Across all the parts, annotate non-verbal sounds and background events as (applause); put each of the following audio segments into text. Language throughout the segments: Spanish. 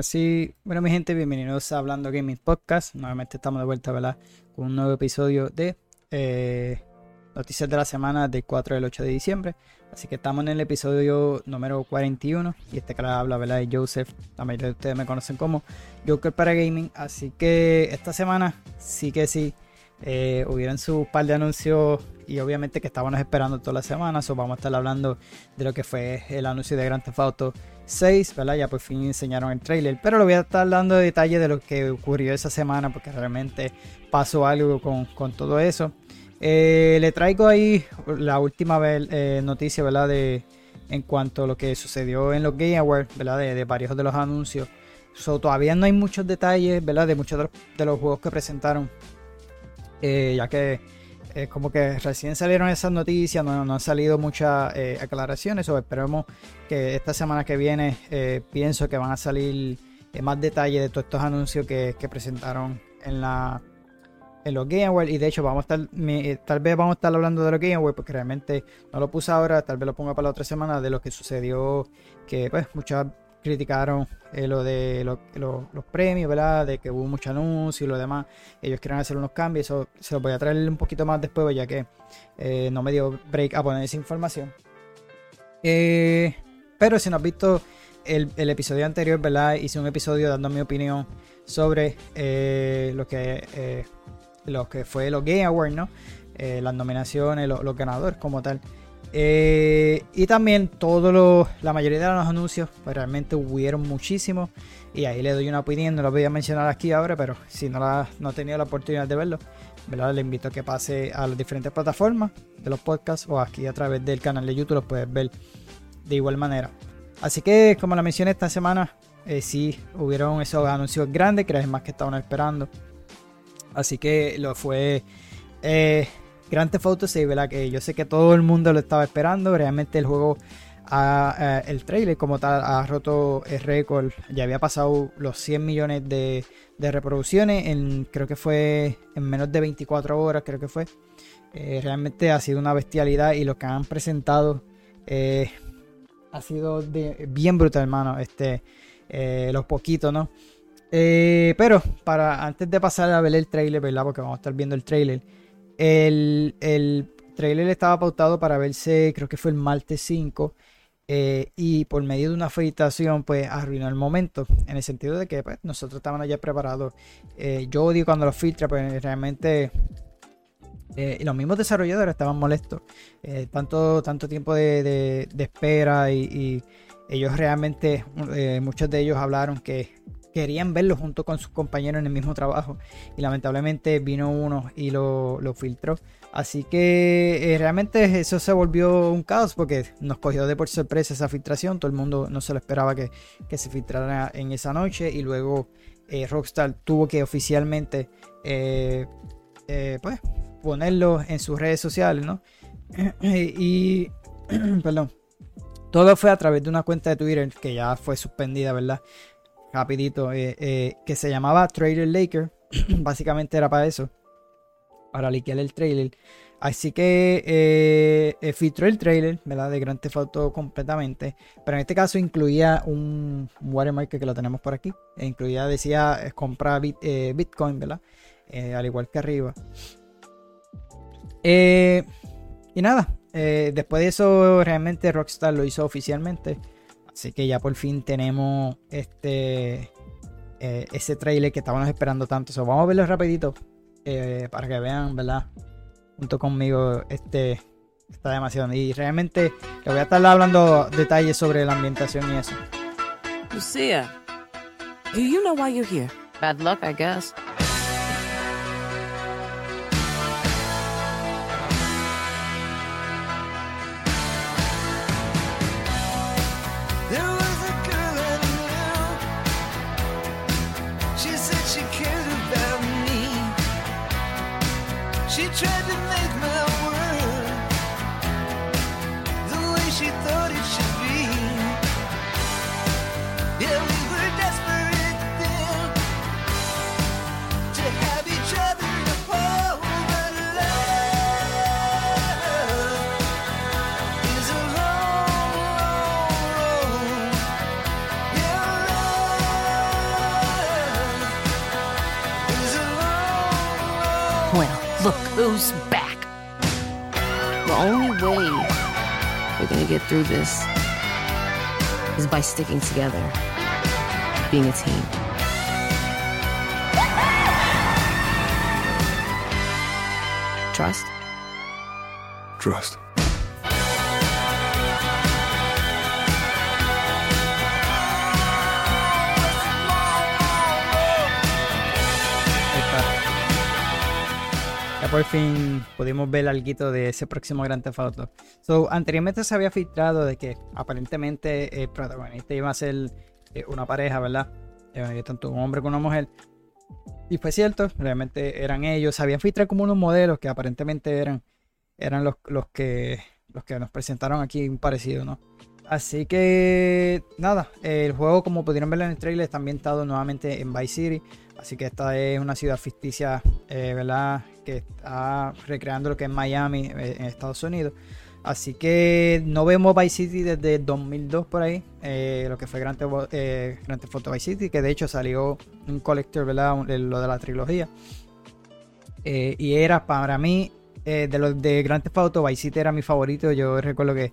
Así, bueno, mi gente, bienvenidos a Hablando Gaming Podcast. Nuevamente estamos de vuelta, ¿verdad? Con un nuevo episodio de eh, Noticias de la Semana del 4 del 8 de diciembre. Así que estamos en el episodio número 41. Y este que habla, ¿verdad? De Joseph. La mayoría de ustedes me conocen como Joker para Gaming. Así que esta semana sí que sí. Eh, hubieron su par de anuncios y obviamente que estábamos esperando toda la semana. So vamos a estar hablando de lo que fue el anuncio de Grand Theft Auto 6, ¿verdad? Ya por fin enseñaron el trailer. Pero lo voy a estar dando detalles de lo que ocurrió esa semana porque realmente pasó algo con, con todo eso. Eh, le traigo ahí la última eh, noticia, ¿verdad? De, en cuanto a lo que sucedió en los Game Awards, ¿verdad? De, varios de los anuncios. Todavía no hay muchos detalles, ¿verdad? De muchos de los, de los juegos que presentaron. Eh, ya que eh, como que recién salieron esas noticias, no, no han salido muchas eh, aclaraciones, o esperemos que esta semana que viene eh, pienso que van a salir más detalles de todos estos anuncios que, que, presentaron en la en los Game Awards. Y de hecho vamos a estar tal vez vamos a estar hablando de los Game Awards porque realmente no lo puse ahora, tal vez lo ponga para la otra semana de lo que sucedió que pues muchas criticaron eh, lo de lo, lo, los premios, ¿verdad? De que hubo mucho anuncio y lo demás. Ellos quieren hacer unos cambios. Eso se los voy a traer un poquito más después, ya que eh, no me dio break a poner esa información. Eh, pero si no has visto el, episodio anterior, ¿verdad? Hice un episodio dando mi opinión sobre lo que lo que fue los Game Awards, ¿no? las nominaciones, los ganadores como tal. Eh, y también todo lo, la mayoría de los anuncios, pues realmente hubieron muchísimos. Y ahí le doy una opinión, no lo voy a mencionar aquí ahora, pero si no, la, no ha tenido la oportunidad de verlo, ¿verdad? le invito a que pase a las diferentes plataformas de los podcasts o aquí a través del canal de YouTube, los puedes ver de igual manera. Así que, como la mencioné esta semana, eh, sí hubieron esos anuncios grandes que era más que estaban esperando. Así que lo fue eh, Grand Theft Auto 6, ¿verdad? Que yo sé que todo el mundo lo estaba esperando. Realmente el juego, ha, el trailer como tal, ha roto el récord. Ya había pasado los 100 millones de, reproducciones en, creo que fue en menos de 24 horas, creo que fue. Eh, realmente ha sido una bestialidad y lo que han presentado eh, ha sido bien brutal, hermano. Este, eh, los poquitos, ¿no? Eh, pero para antes de pasar a ver el trailer, ¿verdad? Porque vamos a estar viendo el trailer. El, el trailer estaba pautado para verse, creo que fue el martes 5. Eh, y por medio de una felicitación, pues arruinó el momento. En el sentido de que pues, nosotros estábamos ya preparados. Eh, yo odio cuando lo filtra, pues realmente. Eh, los mismos desarrolladores estaban molestos. Tanto, tanto tiempo de, de, espera y, ellos realmente, muchos de ellos hablaron que querían verlo junto con sus compañeros en el mismo trabajo y lamentablemente vino uno y lo, lo filtró. Así que eh, realmente eso se volvió un caos porque nos cogió de por sorpresa esa filtración. Todo el mundo no se lo esperaba que, que se filtrara en esa noche y luego eh, Rockstar tuvo que oficialmente eh, pues ponerlo en sus redes sociales, ¿no? (clears throat) y (clears throat) perdón. Todo fue a través de una cuenta de Twitter que ya fue suspendida, ¿verdad? Rapidito, eh, eh, que se llamaba Trailer Laker. (clears throat) Básicamente era para eso, para liquear el trailer. Así que eh, filtró el trailer, ¿verdad? De Grand Theft Auto completamente. Pero en este caso incluía un watermark que lo tenemos por aquí. E incluía, decía, compra bit, Bitcoin, ¿verdad? al igual que arriba. y nada, después de eso realmente Rockstar lo hizo oficialmente. Así que ya por fin tenemos este eh, ese trailer que estábamos esperando tanto. So, vamos a verlo rapidito eh, para que vean, ¿verdad? Junto conmigo, este está demasiado. Y realmente le voy a estar hablando detalles sobre la ambientación y eso. Lucia, do you know why you're here? Bad luck, I guess. tread back. The only way we're gonna get through this is by sticking together, being a team. Trust? Trust. Por fin pudimos ver algo de ese próximo Grand Theft. So, anteriormente se había filtrado de que aparentemente el protagonista iba a ser eh, una pareja, ¿verdad? Eh, tanto un hombre como una mujer. Y fue cierto, realmente eran ellos. Se habían filtrado como unos modelos que aparentemente eran, eran los, los, que, los que nos presentaron aquí, un parecido, ¿no? Así que nada, el juego como pudieron ver en el trailer está ambientado nuevamente en Vice City. Así que esta es una ciudad ficticia, eh, ¿verdad? Que está recreando lo que es Miami eh, en Estados Unidos. Así que no vemos Vice City desde 2002 por ahí, eh, lo que fue Grand Theft, eh, Grand Theft Auto Vice City, que de hecho salió un collector, ¿verdad? Lo de la trilogía. Y era para mí, de los de Grand Theft Auto, Vice City era mi favorito. Yo recuerdo que,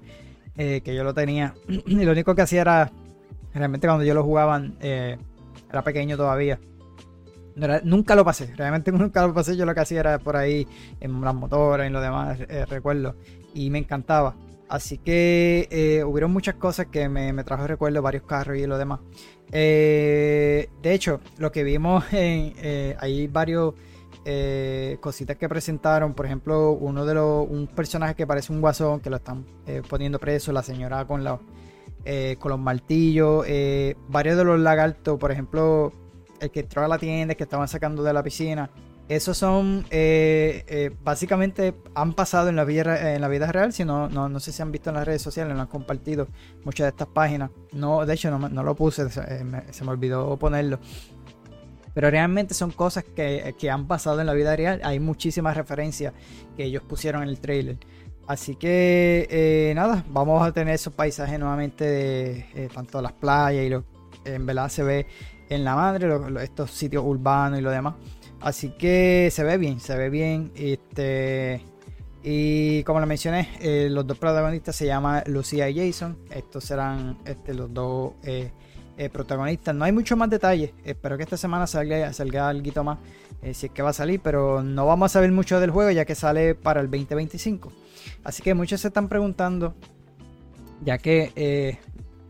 que yo lo tenía. (clears throat) y lo único que hacía era, realmente cuando yo lo jugaba, eh, era pequeño todavía. Nunca lo pasé, realmente (laughs) nunca lo pasé. Yo lo que hacía era por ahí en las motoras y lo demás, eh, recuerdo. Y me encantaba. Así que eh, hubieron muchas cosas que me, me trajo recuerdo, varios carros y lo demás. Eh, de hecho, lo que vimos (laughs) en. hay varios. cositas que presentaron, por ejemplo, uno de los, un personaje que parece un guasón que lo están poniendo preso, la señora con, la, con los martillos, varios de los lagartos, por ejemplo, el que entró a la tienda, el que estaban sacando de la piscina, esos son, eh, eh, básicamente han pasado en la vida, en la vida real, si no, no, no sé si han visto en las redes sociales, lo han compartido muchas de estas páginas. No, de hecho, no, no lo puse, se, eh, me, olvidó ponerlo. Pero realmente son cosas que, que han pasado en la vida real. Hay muchísimas referencias que ellos pusieron en el trailer. Así que nada, vamos a tener esos paisajes nuevamente de tanto las playas y lo en verdad se ve en la madre, estos sitios urbanos y lo demás. Así que se ve bien, se ve bien. Este, y como lo mencioné, eh, los dos protagonistas se llaman Lucía y Jason. Estos serán este, los dos eh, eh, protagonistas. No hay mucho más detalles. Espero que esta semana salga, salga algo más. si es que va a salir, pero no vamos a saber mucho del juego ya que sale para el 2025. Así que muchos se están preguntando, ya que,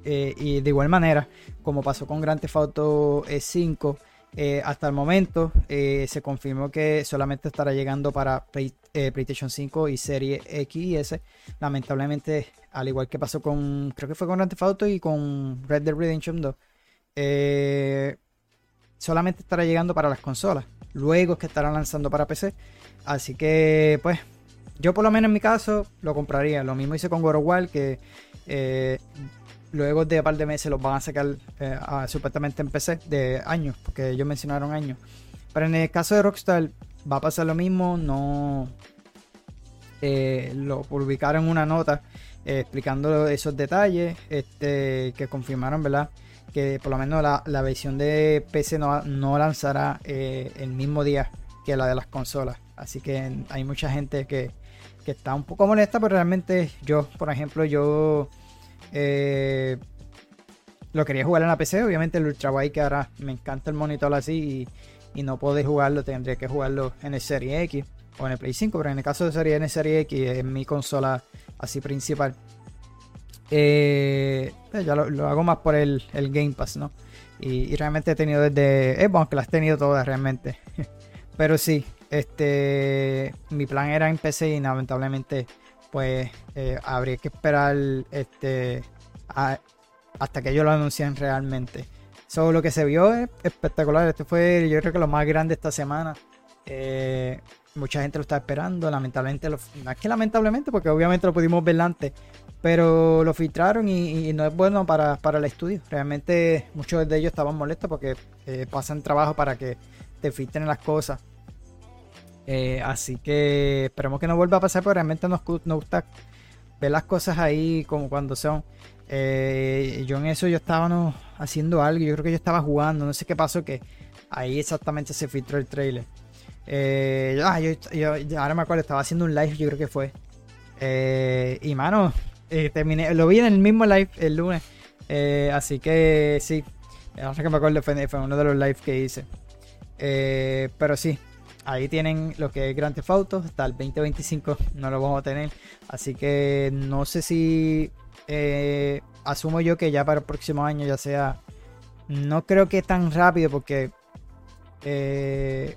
eh, eh, y de igual manera, como pasó con Grand Theft Auto eh, 5, eh, hasta el momento eh, se confirmó que solamente estará llegando para Play- eh, PlayStation 5 y Serie X y S. Lamentablemente, al igual que pasó con, creo que fue con Grand Theft Auto y con Red Dead Redemption 2, eh, solamente estará llegando para las consolas. Luego es que estarán lanzando para PC. Así que, pues, yo por lo menos en mi caso lo compraría. Lo mismo hice con God of War, que eh, luego de un par de meses los van a sacar eh, supuestamente en PC de años, porque ellos mencionaron años. Pero en el caso de Rockstar va a pasar lo mismo, no eh, lo publicaron una nota eh, explicando esos detalles este, que confirmaron, ¿verdad? Que por lo menos la, la versión de PC no, no lanzará el mismo día que la de las consolas. Así que hay mucha gente que, que está un poco molesta, pero realmente yo, por ejemplo, yo eh, lo quería jugar en la PC, obviamente el Ultra Wide que ahora me encanta el monitor así y, no poder jugarlo, tendría que jugarlo en el Serie X o en el Play 5, pero en el caso de Serie el Serie X es mi consola así principal. Eh, pues ya lo, hago más por el, el Game Pass, ¿no? Y, realmente he tenido desde. Eh, bueno, que las he tenido todas realmente. (laughs) Pero sí, este. Mi plan era en PC y lamentablemente, pues, eh, habría que esperar este. hasta que ellos lo anuncien realmente. So, lo que se vio es espectacular. Este fue, yo creo que lo más grande esta semana. Eh, mucha gente lo está esperando. Lamentablemente, lo- no es que lamentablemente, porque obviamente lo pudimos ver antes, pero lo filtraron y, y no es bueno para, para el estudio. Realmente muchos de ellos estaban molestos porque eh, pasan trabajo para que te filtren las cosas. Eh, así que esperemos que no vuelva a pasar, porque realmente nos, nos gusta ver las cosas ahí como cuando son. Eh, yo en eso yo estaba no, haciendo algo, yo creo que yo estaba jugando, no sé qué pasó, que ahí exactamente se filtró el trailer. Eh, ah, yo, ahora me acuerdo, estaba haciendo un live, yo creo que fue. Y mano, terminé, lo vi en el mismo live el lunes. Así que sí, ahora que me acuerdo fue, uno de los lives que hice. Pero sí, ahí tienen lo que es Grand Theft Auto. Hasta el 2025 no lo vamos a tener. Así que no sé si eh, asumo yo que ya para el próximo año ya sea. No creo que tan rápido porque eh,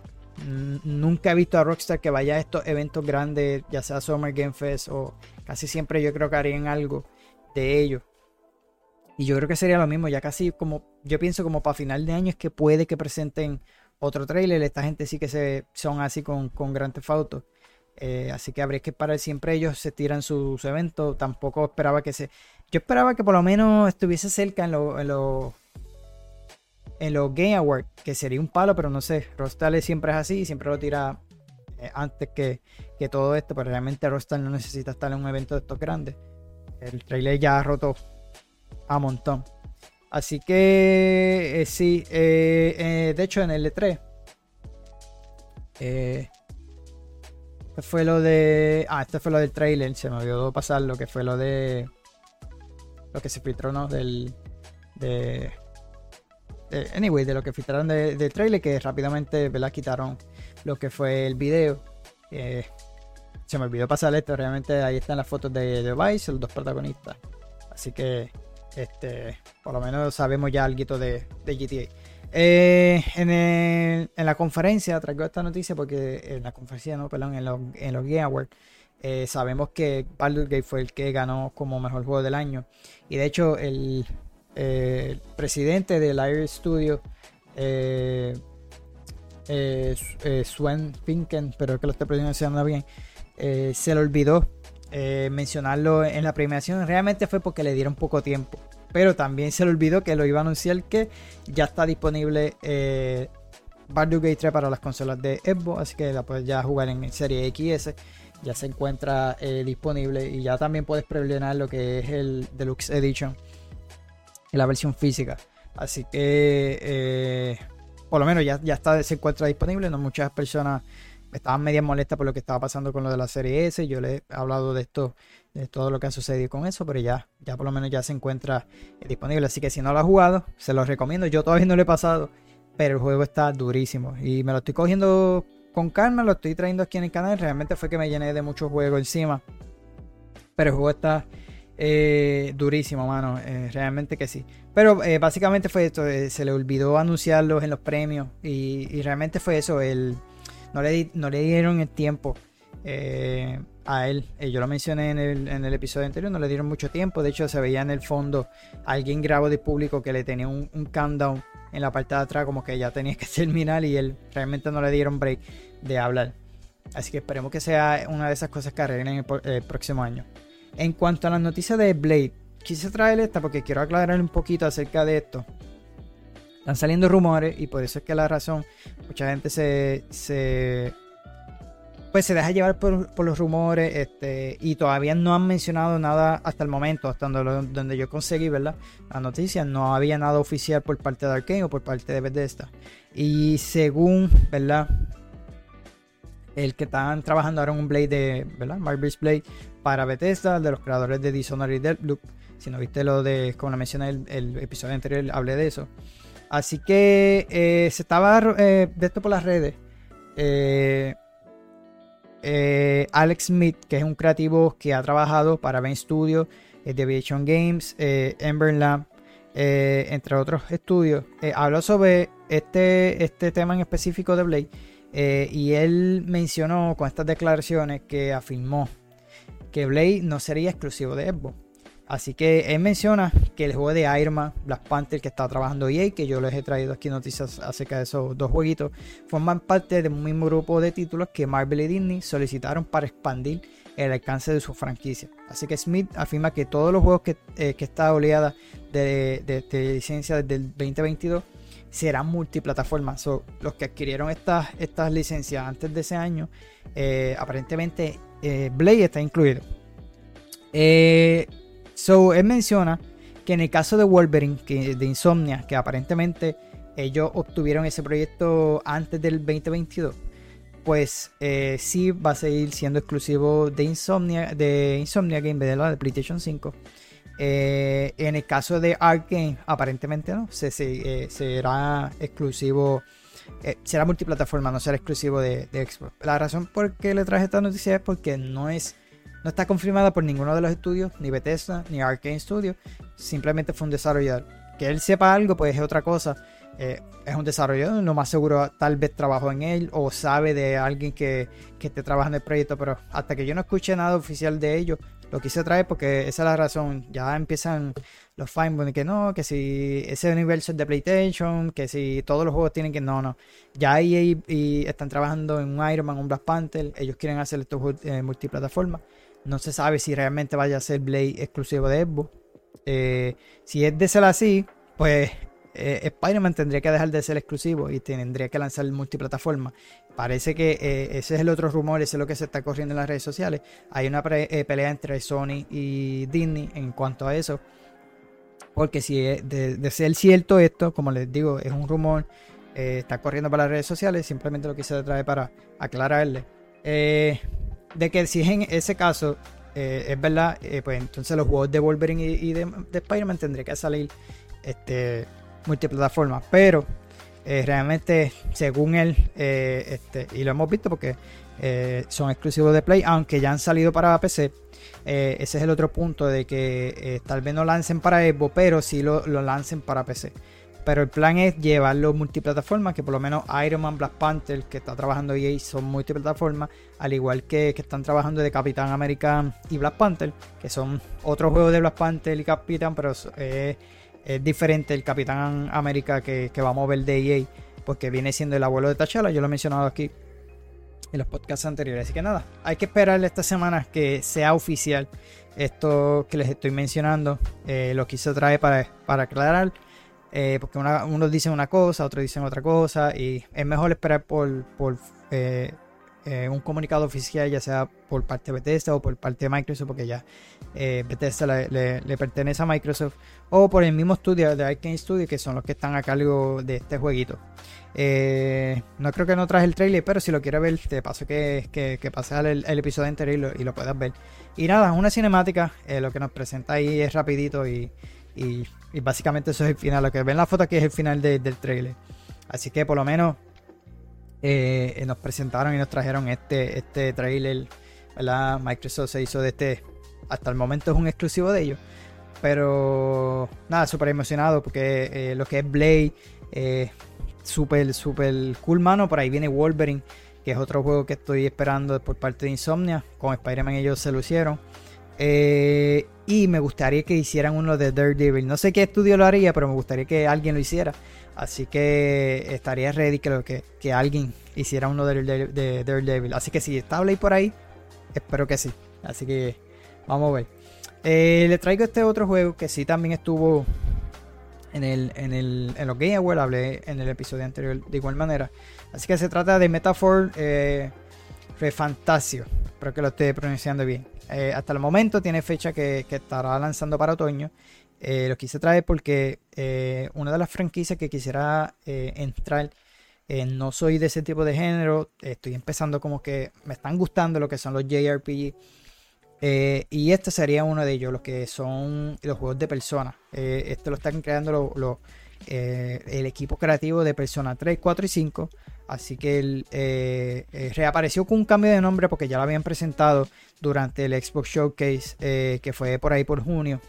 nunca he visto a Rockstar que vaya a estos eventos grandes, ya sea Summer Game Fest o casi siempre yo creo que harían algo de ellos. Y yo creo que sería lo mismo, ya casi como, yo pienso como para final de año es que puede que presenten otro trailer. Esta gente sí que se, son así con, con Grand Theft. Eh, así que habría que parar siempre ellos se tiran sus eventos. Tampoco esperaba que se. Yo esperaba que por lo menos estuviese cerca en los en los en los Game Awards, que sería un palo, pero no sé. Rostal siempre es así, siempre lo tira eh, antes que, que todo esto, pero realmente Rostal no necesita estar en un evento de estos grandes. El trailer ya ha roto a montón. Así que eh, sí, eh, eh, de hecho en el E3 eh, ¿qué fue lo de... Ah, este fue lo del trailer, se me olvidó pasar lo que fue lo de... Lo que se filtró, ¿no? Del... De... anyway, de lo que filtraron de- del trailer, que rápidamente, ¿verdad? Quitaron lo que fue el video. Se me olvidó pasar esto, realmente ahí están las fotos de, de Vice, los dos protagonistas. Así que, este, por lo menos sabemos ya algo de, GTA. Eh, en, la conferencia traigo esta noticia porque en la conferencia, no, perdón, en los, en Game Awards, eh, sabemos que Baldur's Gate fue el que ganó como mejor juego del año. Y de hecho, el, eh, presidente del Lyre Studio, Sven Finken, pero que lo estoy pronunciando bien, se le olvidó eh, mencionarlo en la premiación. Realmente fue porque le dieron poco tiempo. Pero también se le olvidó que lo iba a anunciar que ya está disponible eh, Baldur's Gate 3 para las consolas de Xbox. Así que la puedes ya jugar en serie XS. Ya se encuentra eh, disponible. Y ya también puedes preordenar lo que es el Deluxe Edition. La versión física. Así que eh, por lo menos ya, ya está, se encuentra disponible. No muchas personas estaban medio molestas por lo que estaba pasando con lo de la serie S. Yo les he hablado de esto, de todo lo que ha sucedido con eso, pero ya, ya por lo menos ya se encuentra eh, disponible. Así que si no lo has jugado, se los recomiendo. Yo todavía no lo he pasado, pero el juego está durísimo. Y me lo estoy cogiendo con calma, lo estoy trayendo aquí en el canal. Realmente fue que me llené de muchos juegos encima. Pero el juego está eh, durísimo, mano. eh, realmente que sí. Pero básicamente fue esto. se le olvidó anunciarlos en los premios. Y realmente fue eso. El, no, le, dieron el tiempo eh, a él. Eh, yo lo mencioné en el, en el episodio anterior. No le dieron mucho tiempo. De hecho, se veía en el fondo alguien grabó de público que le tenía un, un countdown en la parte de atrás. Como que ya tenía que (laughs) terminar. Y él realmente no le dieron break de hablar. Así que esperemos que sea una de esas cosas que arreglen el, el próximo año. En cuanto a las noticias de Blade, quise traer esta porque quiero aclarar un poquito acerca de esto. Están saliendo rumores y por eso es que la razón, mucha gente se, se pues se deja llevar por, por los rumores este, y todavía no han mencionado nada hasta el momento, hasta donde, donde yo conseguí, ¿verdad? La noticia, no había nada oficial por parte de Arkane o por parte de Bethesda. Y según, ¿verdad? El que están trabajando ahora en un Blade de, ¿verdad? Marvel's Blade para Bethesda, de los creadores de Dishonored y Deathloop. Si no viste lo de, como lo mencioné el, el episodio anterior, hablé de eso. Así que eh, se estaba eh, de esto por las redes. Eh, eh, Alex Smith, que es un creativo que ha trabajado para Ben Studio, eh, Deviation Games, Ember Lab, entre otros estudios, habló sobre este, este tema en específico de Blade. y él mencionó con estas declaraciones que afirmó que Blade no sería exclusivo de Xbox. Así que él menciona que el juego de Iron Man, Black Panther que está trabajando EA, que yo les he traído aquí noticias acerca de esos dos jueguitos, forman parte de un mismo grupo de títulos que Marvel y Disney solicitaron para expandir el alcance de su franquicia. Así que Smith afirma que todos los juegos que, eh, que está oleada de, de- de licencia desde el 2022 serán multiplataformas. So, los que adquirieron estas, estas licencias antes de ese año, eh, aparentemente eh, Blade está incluido. Eh, so, él menciona que en el caso de Wolverine, de Insomnia, que aparentemente ellos obtuvieron ese proyecto antes del 2022, pues eh, sí va a seguir siendo exclusivo de Insomnia, de Insomnia Game de la de PlayStation 5. Eh, en el caso de Arkane, aparentemente no, se, eh, será exclusivo, será multiplataforma, no será exclusivo de, Xbox. La razón por qué le traje esta noticia es porque no es no está confirmada por ninguno de los estudios, ni Bethesda, ni Arkane Studio. Simplemente fue un desarrollador. Que él sepa algo, pues es otra cosa. Eh, es un desarrollador, lo más seguro tal vez trabajó en él o sabe de alguien que, que esté trabajando en el proyecto, pero hasta que yo no escuche nada oficial de ellos, lo quise traer porque esa es la razón. Ya empiezan los fine que no, que si ese universo es de PlayStation, que si todos los juegos tienen que. No, no. Ya EA y están trabajando en un Iron Man, un Black Panther. Ellos quieren hacer estos eh, multiplataforma. No se sabe si realmente vaya a ser Blade exclusivo de Xbox. Eh, si es de ser así, pues eh, Spider-Man tendría que dejar de ser exclusivo y tendría que lanzar multiplataforma. Parece que eh, ese es el otro rumor, ese es lo que se está corriendo en las redes sociales. Hay una pelea entre Sony y Disney en cuanto a eso. Porque si es de, ser cierto esto, como les digo, es un rumor, está corriendo para las redes sociales, simplemente lo quise traer para aclararle. De que si es en ese caso, es verdad, pues entonces los juegos de Wolverine y, de, de Spider-Man tendría que salir este, multiplataforma. Pero eh, realmente, según él, eh, este, y lo hemos visto porque eh, son exclusivos de Play, aunque ya han salido para PC. ese es el otro punto de que tal vez no lancen para Xbox, pero sí lo, lancen para PC. Pero el plan es llevarlo multiplataforma, que por lo menos Iron Man, Black Panther, que está trabajando EA, son multiplataforma, al igual que, que están trabajando de Capitán América y Black Panther, que son otros juegos de Black Panther y Capitán, pero es diferente el Capitán América que, vamos a ver de EA, porque viene siendo el abuelo de T'Challa, yo lo he mencionado aquí en los podcasts anteriores. Así que nada, hay que esperar esta semana que sea oficial esto que les estoy mencionando. Eh, lo quise traer para, para aclarar, eh, porque unos dicen una cosa, otros dicen otra cosa, y es mejor esperar por, por eh, eh, un comunicado oficial, ya sea por parte de Bethesda o por parte de Microsoft, porque ya Bethesda le, pertenece a Microsoft, o por el mismo estudio de Arkane Studio, que son los que están a cargo de este jueguito. No creo que no traje el trailer, pero si lo quieres ver, te paso que, que, que pases el, episodio entero y lo, puedas ver. Y nada, una cinemática, lo que nos presenta ahí es rapidito y, y, básicamente eso es el final. Lo que ven la foto aquí es el final del trailer. Así que por lo menos eh, nos presentaron y nos trajeron este, este trailer. ¿verdad? Microsoft se hizo de este. Hasta el momento es un exclusivo de ellos. Pero nada, súper emocionado porque eh, lo que es Blade, eh, súper, súper cool, mano. Por ahí viene Wolverine, que es otro juego que estoy esperando por parte de Insomnia. Con Spider-Man ellos se lo hicieron. Y me gustaría que hicieran uno de Daredevil. No sé qué estudio lo haría, pero me gustaría que alguien lo hiciera. Así que estaría ready que, que, alguien hiciera uno de, Daredevil. Así que si está Blade por ahí, espero que sí. Así que vamos a ver. Eh, le traigo este otro juego que sí también estuvo en, el, en, el, en los Game Awards. Hablé en el episodio anterior de igual manera. Así que se trata de Metaphor eh, Refantasio. Espero que lo esté pronunciando bien. Eh, hasta el momento tiene fecha que, estará lanzando para otoño. Eh, lo quise traer porque eh, una de las franquicias que quisiera eh, entrar, no soy de ese tipo de género, estoy empezando como que me están gustando lo que son los JRPG. y este sería uno de ellos, los que son los juegos de persona. este lo están creando el equipo creativo de Persona 3, 4 y 5. Así que reapareció con un cambio de nombre porque ya lo habían presentado durante el Xbox Showcase que fue por ahí por junio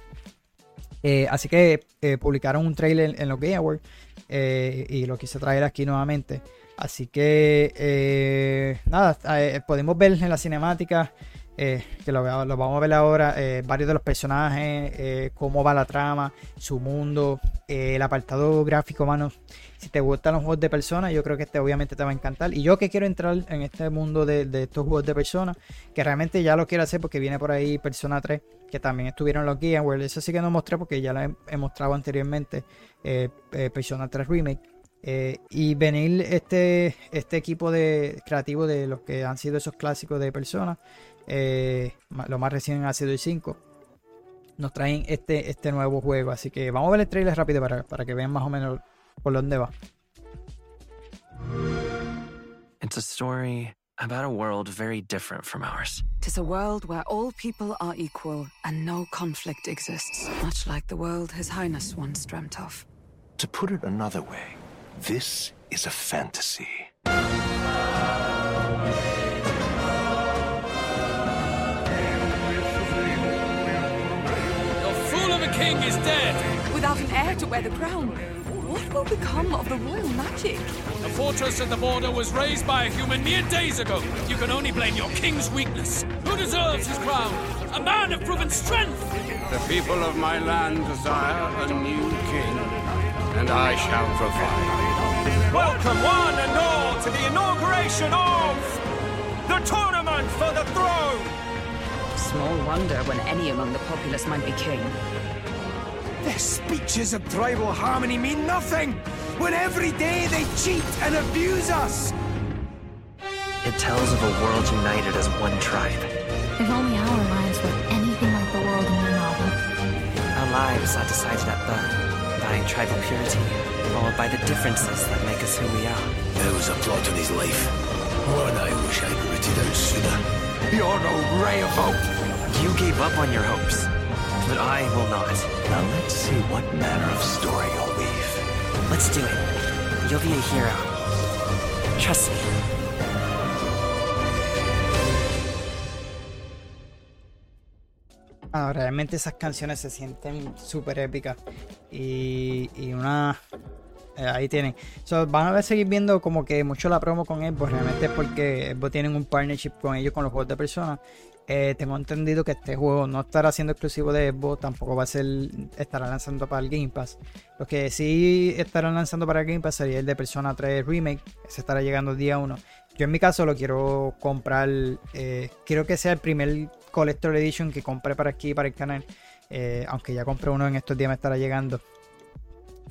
eh, así que eh, publicaron un trailer en los Game Awards eh, y lo quise traer aquí nuevamente. Así que nada, podemos ver en la cinemática, que lo, vamos a ver ahora, varios de los personajes, cómo va la trama, su mundo, el apartado gráfico, mano. Si te gustan los juegos de personas, yo creo que este obviamente te va a encantar. Y yo que quiero entrar en este mundo de, estos juegos de personas, que realmente ya lo quiero hacer porque viene por ahí Persona 3, que también estuvieron los Game Eso sí que no mostré porque ya lo he, mostrado anteriormente, eh, eh, Persona 3 Remake. Eh, y venir este, este equipo de creativo de los que han sido esos clásicos de Persona, lo más recién ha sido el 5 nos traen este, este nuevo juego. Así que vamos a ver el trailer rápido para, para que vean más o menos por dónde va. It's a story about a world very different from ours. Tis a world where all people are equal and no conflict exists, much like the world His Highness once dreamt of. To put it another way, this is a fantasy. King is dead. Without an heir to wear the crown, what will become of the royal magic? The fortress at the border was raised by a human mere days ago. You can only blame your king's weakness. Who deserves his crown? A man of proven strength. The people of my land desire a new king, and I shall provide. Welcome one and all to the inauguration of the tournament for the throne. Small wonder when any among the populace might be king. Their speeches of tribal harmony mean nothing when every day they cheat and abuse us. It tells of a world united as one tribe. If only our lives were anything like the world in your novel. Our lives are decided at birth by tribal purity, or by the differences that make us who we are. There was a plot in his life. One I wish I'd rooted out sooner. You're no ray of hope. You gave up on your hopes, but I will not. Now let's see what manner of story you'll weave. Let's do it. You'll be a hero. Trust me. Ah, realmente esas canciones se sienten súper épicas. Y, y una. eh, ahí tienen. So, van a ver seguir viendo como que mucho la promo con Xbox. Realmente es porque Xbox tienen un partnership con ellos con los juegos de personas. Eh, tengo entendido que este juego no estará siendo exclusivo de Xbox, tampoco va a ser, estará lanzando para el Game Pass. Lo que sí estarán lanzando para el Game Pass sería el de Persona 3 Remake, ese estará llegando el día 1. Yo en mi caso lo quiero comprar, eh, quiero que sea el primer Collector Edition que compré para aquí, para el canal. Eh, aunque ya compré uno en estos días, me estará llegando.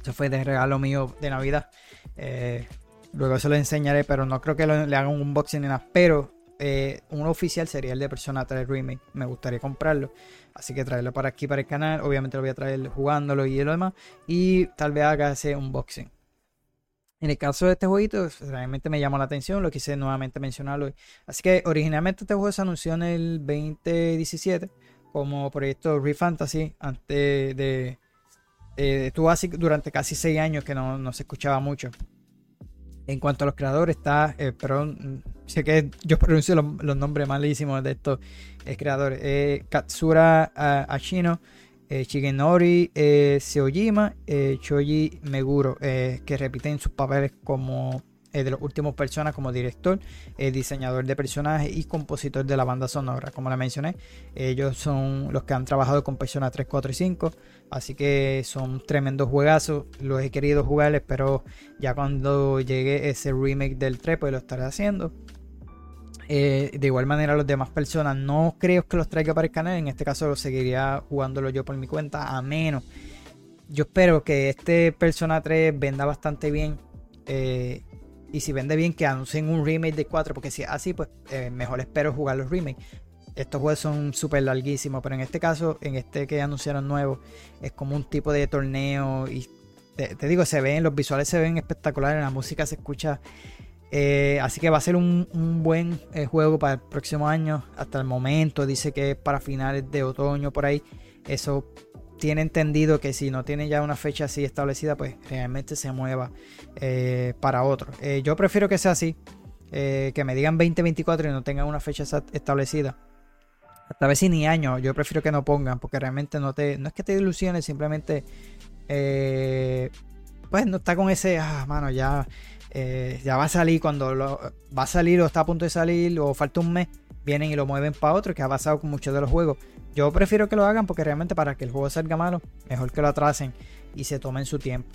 Eso fue de regalo mío de Navidad. Eh, luego se lo enseñaré, pero no creo que le hagan un unboxing ni nada. Pero eh, uno oficial sería el de Persona 3 Remake. Me gustaría comprarlo. Así que traerlo para aquí, para el canal. Obviamente lo voy a traer jugándolo y lo demás. Y tal vez haga ese unboxing. En el caso de este jueguito, realmente me llamó la atención, lo quise nuevamente mencionarlo. Así que originalmente este juego se anunció en el 2017 como proyecto Refantasy antes de... eh, estuvo así durante casi 6 años que no, no se escuchaba mucho. En cuanto a los creadores, está, eh, perdón, sé que yo pronuncio los, nombres malísimos de estos eh, creadores. Eh, Katsura ah, Ashino, Shigenori Seojima, Shoji Meguro, que repiten sus papeles como eh, de los últimos personas como director, eh, diseñador de personajes y compositor de la banda sonora. Como la mencioné, ellos son los que han trabajado con Persona 3, 4 y 5, así que son tremendos juegazos. Los he querido jugar, espero ya cuando llegue ese remake del 3, pues lo estaré haciendo. Eh, de igual manera, los demás personas no creo que los traiga para el canal. En este caso, lo seguiría jugándolo yo por mi cuenta. A menos. Yo espero que este Persona 3 venda bastante bien. Y si vende bien, que anuncien un remake de 4. Porque si es así, pues eh, mejor espero jugar los remakes. Estos juegos son súper larguísimos. Pero en este caso, en este que anunciaron nuevo, es como un tipo de torneo. Y te, digo, se ven, los visuales se ven espectaculares. La música se escucha eh, así que va a ser un, un buen eh, juego para el próximo año. Hasta el momento dice que es para finales de otoño por ahí. Eso tiene entendido que si no tiene ya una fecha así establecida, pues realmente se mueva eh, para otro. Eh, yo prefiero que sea así. eh, que me digan 2024 y no tengan una fecha establecida. Hasta vez si ni año. Yo prefiero que no pongan. Porque realmente no te. No es que te ilusiones, simplemente. pues no está con ese. Ah, mano, ya. ya va a salir cuando va a salir o está a punto de salir o falta un mes, vienen y lo mueven para otro, que ha pasado con muchos de los juegos. Yo prefiero que lo hagan porque realmente para que el juego salga malo, mejor que lo atrasen y se tomen su tiempo.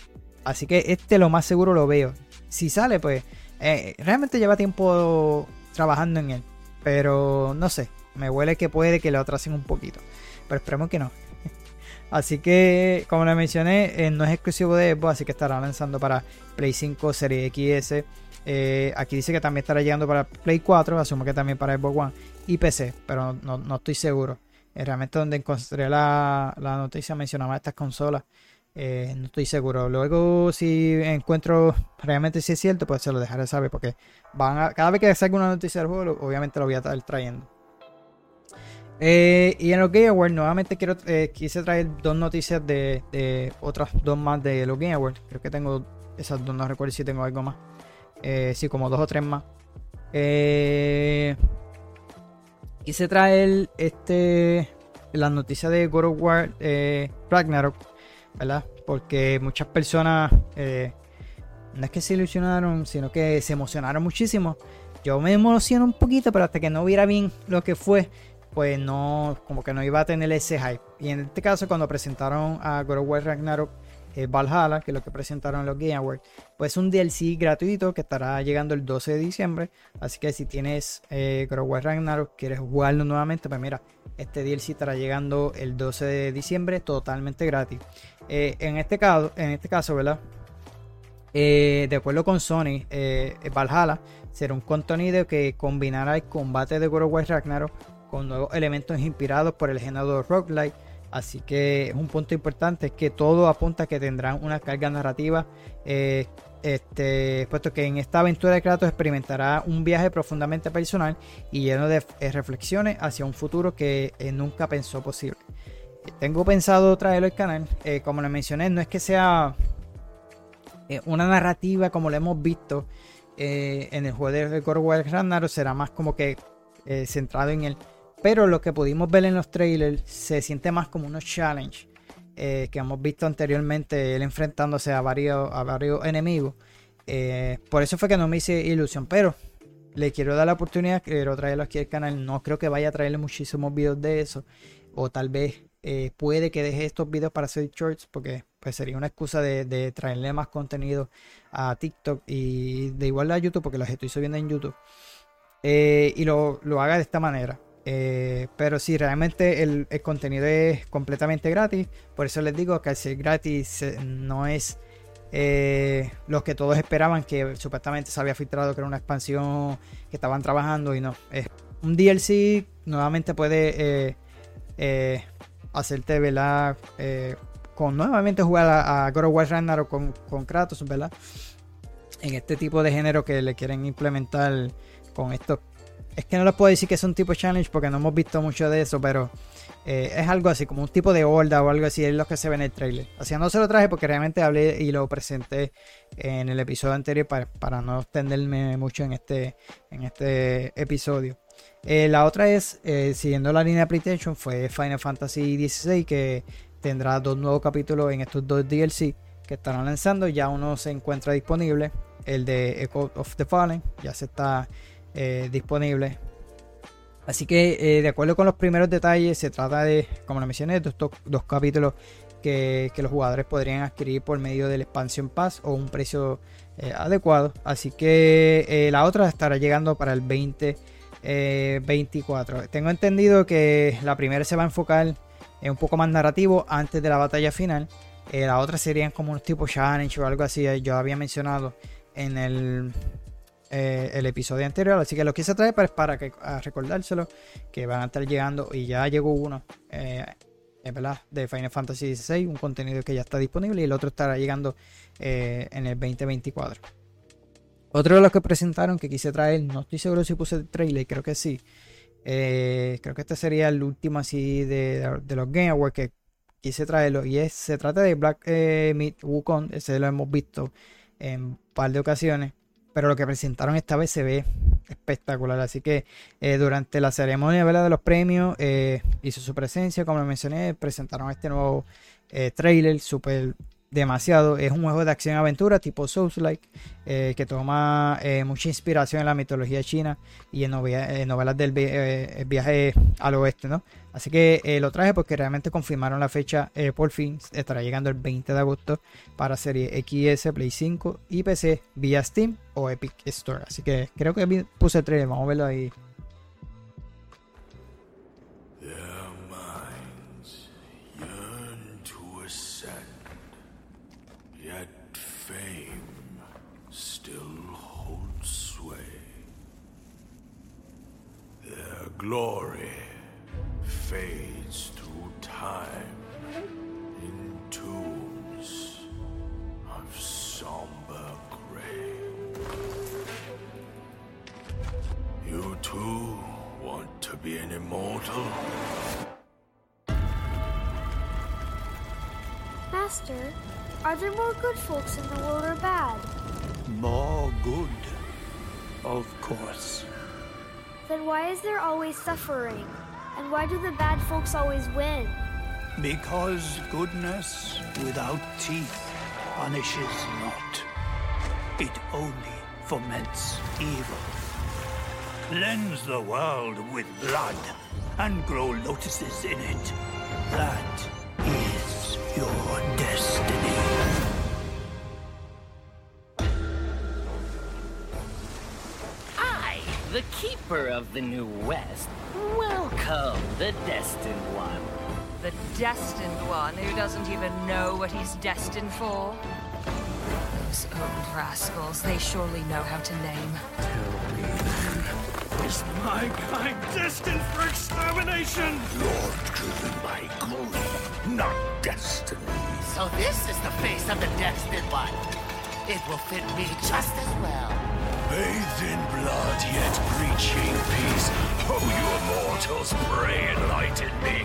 Así que este lo más seguro lo veo. Si sale, pues eh, realmente lleva tiempo trabajando en él. Pero no sé, me huele que puede que lo atrasen un poquito. Pero esperemos que no. (laughs) Así que, como le mencioné, eh, no es exclusivo de Xbox, así que estará lanzando para Play 5, Serie XS. Eh, aquí dice que también estará llegando para Play 4, asumo que también para Xbox One y PC, pero no, no estoy seguro. Eh, realmente donde encontré la, la noticia mencionaba estas consolas. Eh, no estoy seguro. Luego, si encuentro realmente si es cierto, pues se lo dejaré saber. Porque van a, cada vez que salga una noticia del juego, obviamente lo voy a estar trayendo. Eh, y en los Game Awards, nuevamente quiero, quise traer dos noticias de, de, otras dos más de los Game Awards. Creo que tengo esas dos, no recuerdo si tengo algo más. Sí, como dos o tres más. Eh, quise traer este, la noticia de God of War eh, Ragnarok, ¿verdad? Porque muchas personas eh, no es que se ilusionaron, sino que se emocionaron muchísimo. Yo me emocioné un poquito, pero hasta que no viera bien lo que fue, pues no, como que no iba a tener ese hype. Y en este caso, cuando presentaron a God of War Ragnarok eh, Valhalla, que es lo que presentaron en los Game Awards, pues un DLC gratuito que estará llegando el 12 de diciembre. Así que si tienes eh, God of War Ragnarok, quieres jugarlo nuevamente, pues mira, este DLC estará llegando el 12 de diciembre totalmente gratis. Eh, en, este caso, en este caso, ¿verdad? Eh, de acuerdo con Sony, Valhalla será un contenido que combinará el combate de God of War Ragnarok con nuevos elementos inspirados por el género roguelike. Así que un punto importante es que todo apunta a que tendrán una carga narrativa. Eh, este, puesto que en esta aventura de Kratos experimentará un viaje profundamente personal y lleno de eh, reflexiones hacia un futuro que eh, nunca pensó posible. Tengo pensado traerlo al canal. Eh, como le mencioné, no es que sea eh, una narrativa como lo hemos visto eh, en el juego de God of War Ragnarok, será más como que eh, centrado en él. Pero lo que pudimos ver en los trailers se siente más como unos challenge eh, que hemos visto anteriormente, él enfrentándose a varios, a varios enemigos. Eh, por eso fue que no me hice ilusión, pero le quiero dar la oportunidad, quiero traerlo aquí al canal. No creo que vaya a traerle muchísimos videos de eso, o tal vez eh, puede que deje estos videos para hacer shorts, porque pues sería una excusa de, traerle más contenido a TikTok y de igual a YouTube, porque los estoy subiendo en YouTube. Y lo, lo haga de esta manera. Eh, pero si realmente el, el, contenido es completamente gratis, por eso les digo que al ser gratis eh, no es eh, lo que todos esperaban, que supuestamente se había filtrado que era una expansión que estaban trabajando y no. Es un DLC, nuevamente puede eh, hacerte, ¿verdad? con nuevamente jugar a, a God of War Ragnarok con, con Kratos. En este tipo de género que le quieren implementar con estos es que no les puedo decir que es un tipo challenge porque no hemos visto mucho de eso, pero eh, es algo así, como un tipo de horda o algo así, es lo que se ve en el trailer. Así no se lo traje porque realmente hablé y lo presenté en el episodio anterior para, para no extenderme mucho en este, en este episodio. Eh, la otra es, eh, siguiendo la línea de PlayStation, fue Final Fantasy XVI que tendrá dos nuevos capítulos en estos dos DLC que estarán lanzando. Ya uno se encuentra disponible, el de Echo of the Fallen, ya se está eh, disponible. Así que, eh, de acuerdo con los primeros detalles, se trata de, como lo mencioné, dos, dos capítulos que, los jugadores podrían adquirir por medio del Expansion Pass o un precio eh, adecuado. Así que la otra estará llegando para el 2024. Tengo entendido que la primera se va a enfocar en un poco más narrativo antes de la batalla final. la otra serían como un tipo challenge o algo así. Yo había mencionado en el eh, el episodio anterior. Así que lo quise traer para, para que, recordárselo. Que van a estar llegando. Y ya llegó uno. Eh. De Final Fantasy XVI. Un contenido que ya está disponible. Y el otro estará llegando eh, en el 2024. Otro de los que presentaron que quise traer. No estoy seguro si puse el trailer. Creo que sí. Creo que este sería el último así de, de los Game Awards que quise traerlo. Y es, se trata de Black eh, Meat Wukong. Ese lo hemos visto en un par de ocasiones pero lo que presentaron esta vez se ve espectacular. Así que eh, durante la ceremonia de los premios eh, hizo su presencia, como mencioné, presentaron este nuevo eh, trailer súper demasiado. Es un juego de acción y aventura tipo Souls-like eh, que toma eh, mucha inspiración en la mitología china y en, novela, novelas del eh, viaje al oeste, ¿no? Así que lo traje porque realmente confirmaron la fecha por fin. Estará llegando el 20 de agosto para serie XS, Play 5 y PC vía Steam o Epic Store. Así que creo que puse el vamos a verlo ahí. glory fades through time in tombs of somber gray. You too want to be an immortal? Master, are there more good folks in the world or bad? More good? Of course. Then why is there always suffering? And why do the bad folks always win? Because goodness without teeth punishes not. It only foments evil. Cleanse the world with blood and grow lotuses in it. That keeper of the New West, welcome the Destined One. The destined one who doesn't even know what he's destined for? Those old rascals, they surely know how to name. tell me Is my kind destined for extermination? You're driven by grief, not destiny. So this is the face of the Destined One. It will fit me just as well. Bathed in blood, yet preaching peace. Oh, you immortals, pray enlighten me.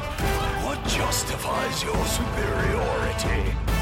What justifies your superiority?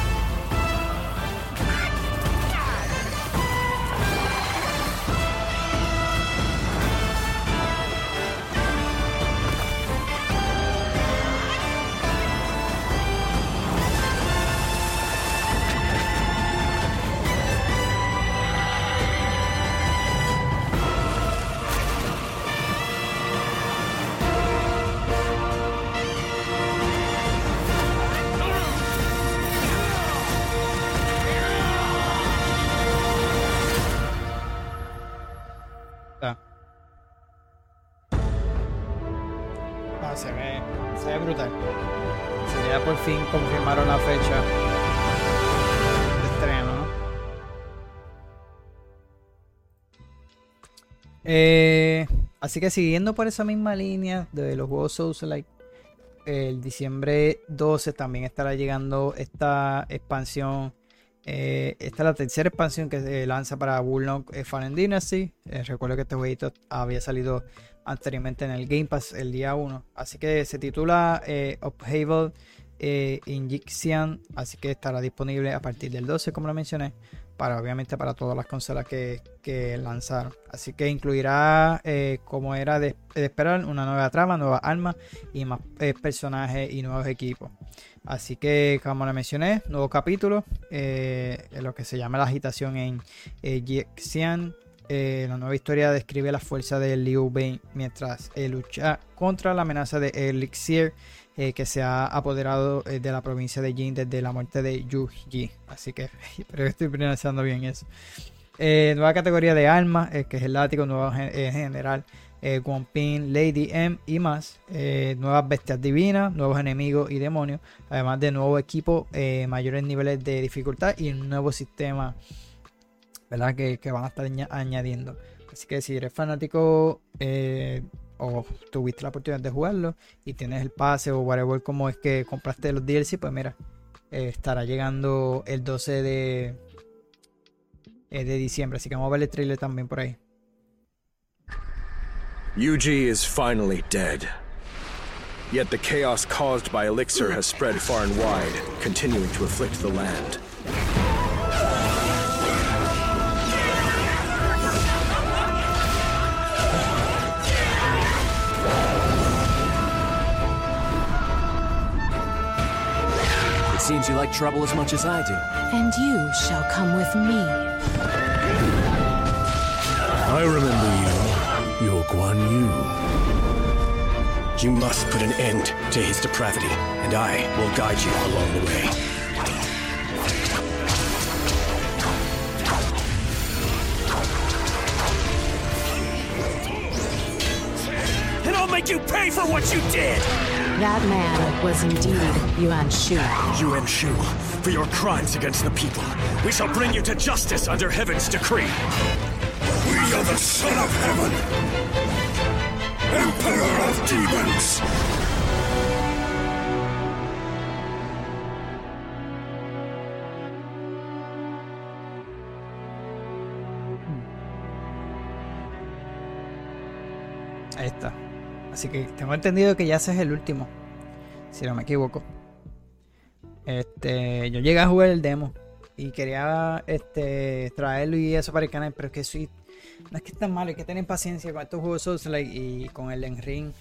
Eh, así que siguiendo por esa misma línea de los juegos Souls-like, el diciembre 12 también estará llegando esta expansión. eh, esta es la tercera expansión que se lanza para Burnock eh, Fallen Dynasty. Recuerdo que este jueguito había salido anteriormente en el Game Pass el día 1. Así que se titula eh, Upheaval Injection. Así que estará disponible a partir del 12, como lo mencioné. Para obviamente para todas las consolas que, que lanzaron. Así que incluirá, eh, como era de, esperar, una nueva trama, nuevas armas y más eh, personajes y nuevos equipos. Así que, como le mencioné, nuevo capítulo, eh, en lo que se llama la agitación en Yexian. La nueva historia describe la fuerza de Liu Bei mientras lucha contra la amenaza de Elixir eh, que se ha apoderado eh, de la provincia de Jin desde la muerte de Yu Ji. Así que (laughs) que estoy pronunciando bien eso. Eh, nueva categoría de armas, que es el látigo, nuevo gen- general, Guanping, Lady M y más. Nuevas bestias divinas, nuevos enemigos y demonios. Además de nuevo equipo, mayores niveles de dificultad y un nuevo sistema ¿verdad? Que, que van a estar aña- añadiendo. Así que si eres fanático o tuviste la oportunidad de jugarlo y tienes el pase o whatever como es que compraste los DLC, pues mira, eh, estará llegando el 12 de, eh, de diciembre. Así que vamos a ver el trailer también por ahí. Yuji is finally dead. Yet the chaos caused by Elixir has spread far and wide, continuing to afflict the land. Seems you like trouble as much as I do. And you shall come with me. I remember you. You're Guan Yu. You must put an end to his depravity, and I will guide you along the way. And I'll make you pay for what you did! That man was indeed Yuan Shu. Yuan Shu, for your crimes against the people, we shall bring you to justice under heaven's decree. We are the son of heaven, emperor of demons. Así que tengo entendido que ya ese es el último. Si no me equivoco. Este, yo llegué a jugar el demo y quería este, traerlo y eso para el canal, pero es que soy, no es que es tan malo, hay que tener paciencia con estos juegos y con el Enring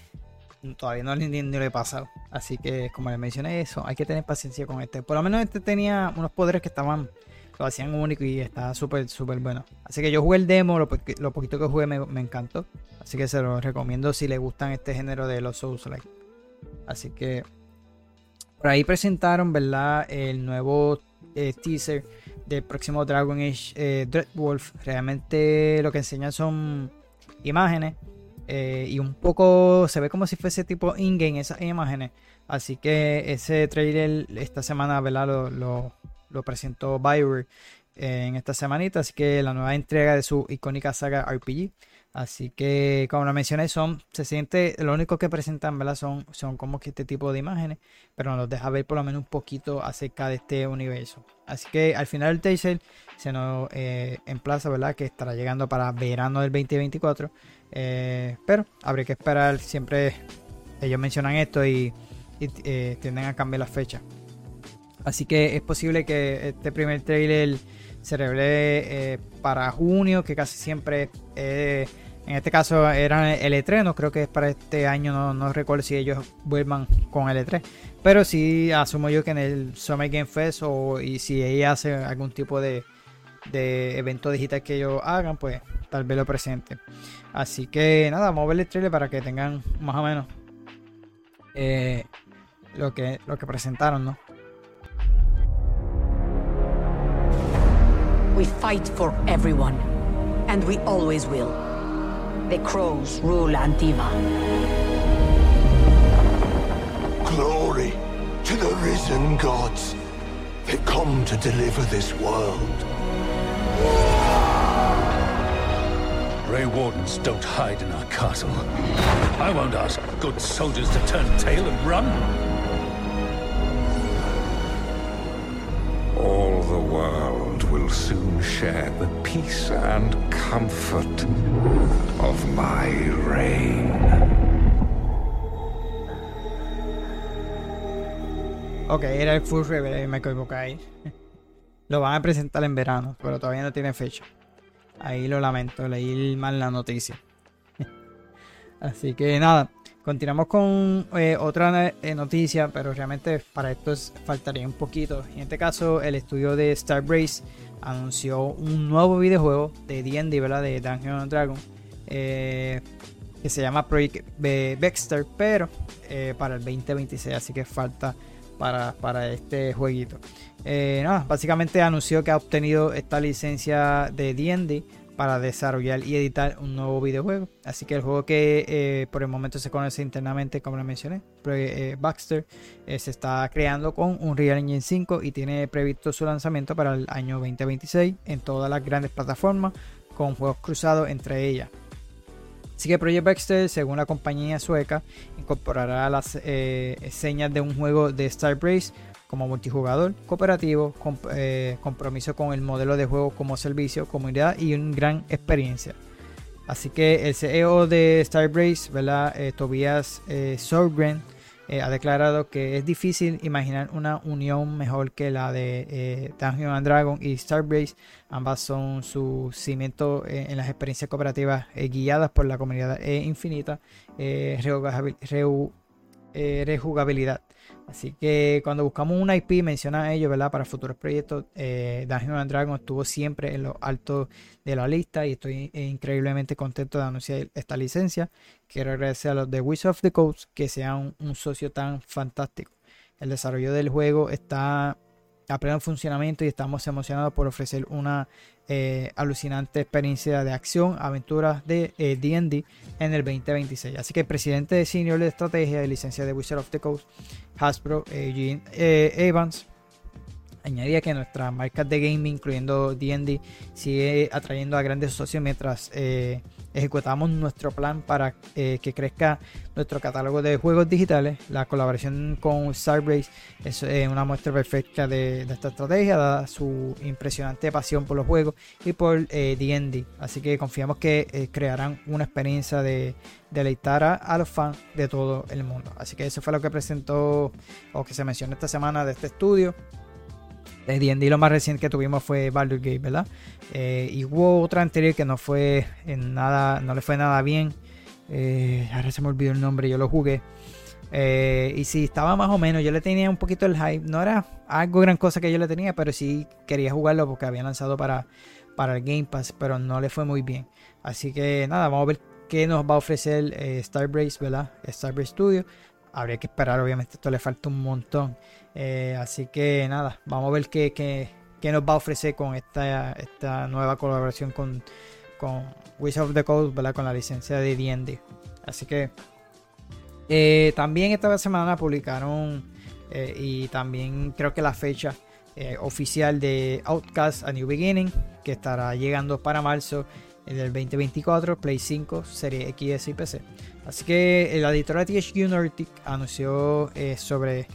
todavía no, ni, ni lo he pasado. Así que como les mencioné eso, hay que tener paciencia con este. Por lo menos este tenía unos poderes que estaban, lo hacían único y estaba súper, súper bueno. Así que yo jugué el demo, lo, lo poquito que jugué me, me, encantó. Así que se lo recomiendo si les gustan este género de los Souls. Así que por ahí presentaron, ¿verdad? El nuevo eh, teaser del próximo Dragon Age eh, Dreadwolf. Realmente lo que enseñan son imágenes eh, y un poco se ve como si fuese tipo in-game esas imágenes. Así que ese trailer esta semana ¿verdad? Lo, presentó Bioware en esta semanita. Así que la nueva entrega de su icónica saga RPG. Así que, como lo mencioné, son, se siente, lo único que presentan, ¿verdad? Son, son como que este tipo de imágenes, pero nos deja ver por lo menos un poquito acerca de este universo. Así que al final del teaser se nos eh, emplaza, ¿verdad? Que estará llegando para verano del 2024. Eh, pero habría que esperar, siempre ellos mencionan esto y, eh, tienden a cambiar la fecha. Así que es posible que este primer trailer se revele eh, para junio, que casi siempre, en este caso era el E3, no creo que es para este año, no, no recuerdo si ellos vuelvan con el E3, pero sí asumo yo que en el Summer Game Fest o y si ella hace algún tipo de, de evento digital que ellos hagan, pues tal vez lo presente. Así que nada, vamos a ver el trailer para que tengan más o menos eh, lo, que, lo que presentaron, ¿no? We fight for everyone, and we always will. The crows rule Antiva. Glory to the risen gods. They come to deliver this world. Grey Wardens don't hide in our castle. I won't ask good soldiers to turn tail and run. All the world will soon share the peace and comfort of my reign. Ok, era el full reveal, me equivoqué ahí. (laughs) Lo van a presentar en verano, pero todavía no tiene fecha. Ahí lo lamento, leí mal la noticia. (laughs) Así que nada, continuamos con eh, otra eh, noticia, pero realmente para esto faltaría un poquito. En este caso, el estudio de Starbreeze anunció un nuevo videojuego de D&D, ¿verdad? De Dungeons Dragon, eh, que se llama Project Baxter, pero para el 2026, así que falta para, para este jueguito. Eh, básicamente anunció que ha obtenido esta licencia de D&D para desarrollar y editar un nuevo videojuego. Así que el juego que eh, por el momento se conoce internamente, como lo mencioné, eh, Baxter, se está creando con Unreal Engine 5 y tiene previsto su lanzamiento para el año 2026 en todas las grandes plataformas con juegos cruzados entre ellas. Así que Project Baxter, según la compañía sueca, incorporará las señas de un juego de Starbreeze como multijugador, cooperativo, eh, compromiso con el modelo de juego como servicio, comunidad y una gran experiencia. Así que el CEO de Starbreeze. Eh, Tobias eh, eh, ha declarado que es difícil imaginar una unión mejor que la de Dungeons and Dragon y Starbreeze. Ambas son su cimiento en las experiencias cooperativas guiadas por la comunidad infinita, rejugabilidad. Así que cuando buscamos una IP, menciona a ellos, ¿verdad? Para futuros proyectos, eh, Dungeons Dragon estuvo siempre en lo alto de la lista y estoy increíblemente contento de anunciar esta licencia. Quiero agradecer a los de Wizard of the Coast que sean un socio tan fantástico. El desarrollo del juego está a pleno funcionamiento y estamos emocionados por ofrecer una eh, alucinante experiencia de acción, aventuras de DD eh, en el 2026. Así que el presidente de Senior de Estrategia de licencia de Wizard of the Coast, Hasbro, Eugene eh, Evans, Añadía que nuestras marcas de gaming, incluyendo D&D, sigue atrayendo a grandes socios mientras ejecutamos nuestro plan para eh, que crezca nuestro catálogo de juegos digitales. La colaboración con Starbreeze es eh, una muestra perfecta de, esta estrategia, dada su impresionante pasión por los juegos y por D&D. Así que confiamos que crearán una experiencia de deleitar a, los fans de todo el mundo. Así que eso fue lo que presentó o que se mencionó esta semana de este estudio. De D&D lo más reciente que tuvimos fue Baldur's Gate, ¿verdad? Eh, y hubo otra anterior que no fue en nada, no le fue nada bien. Eh, ahora se me olvidó el nombre, yo lo jugué. Eh, y sí, estaba más o menos, yo le tenía un poquito el hype. No era algo gran cosa que yo le tenía, pero sí quería jugarlo porque había lanzado para, para el Game Pass, pero no le fue muy bien. Así que nada, vamos a ver qué nos va a ofrecer Starbreeze, ¿verdad? Starbreeze Studio. Habría que esperar, obviamente, esto le falta un montón. Eh, así que nada, vamos a ver qué, qué, qué, nos va a ofrecer con esta, esta nueva colaboración con, con Wizard of the Coast, con la licencia de D&D. Así que eh, también esta semana publicaron eh, y también creo que la fecha oficial de Outcast A New Beginning, que estará llegando para marzo del 2024, Play 5, Serie X y PC. Así que la editora THQ Nordic anunció sobre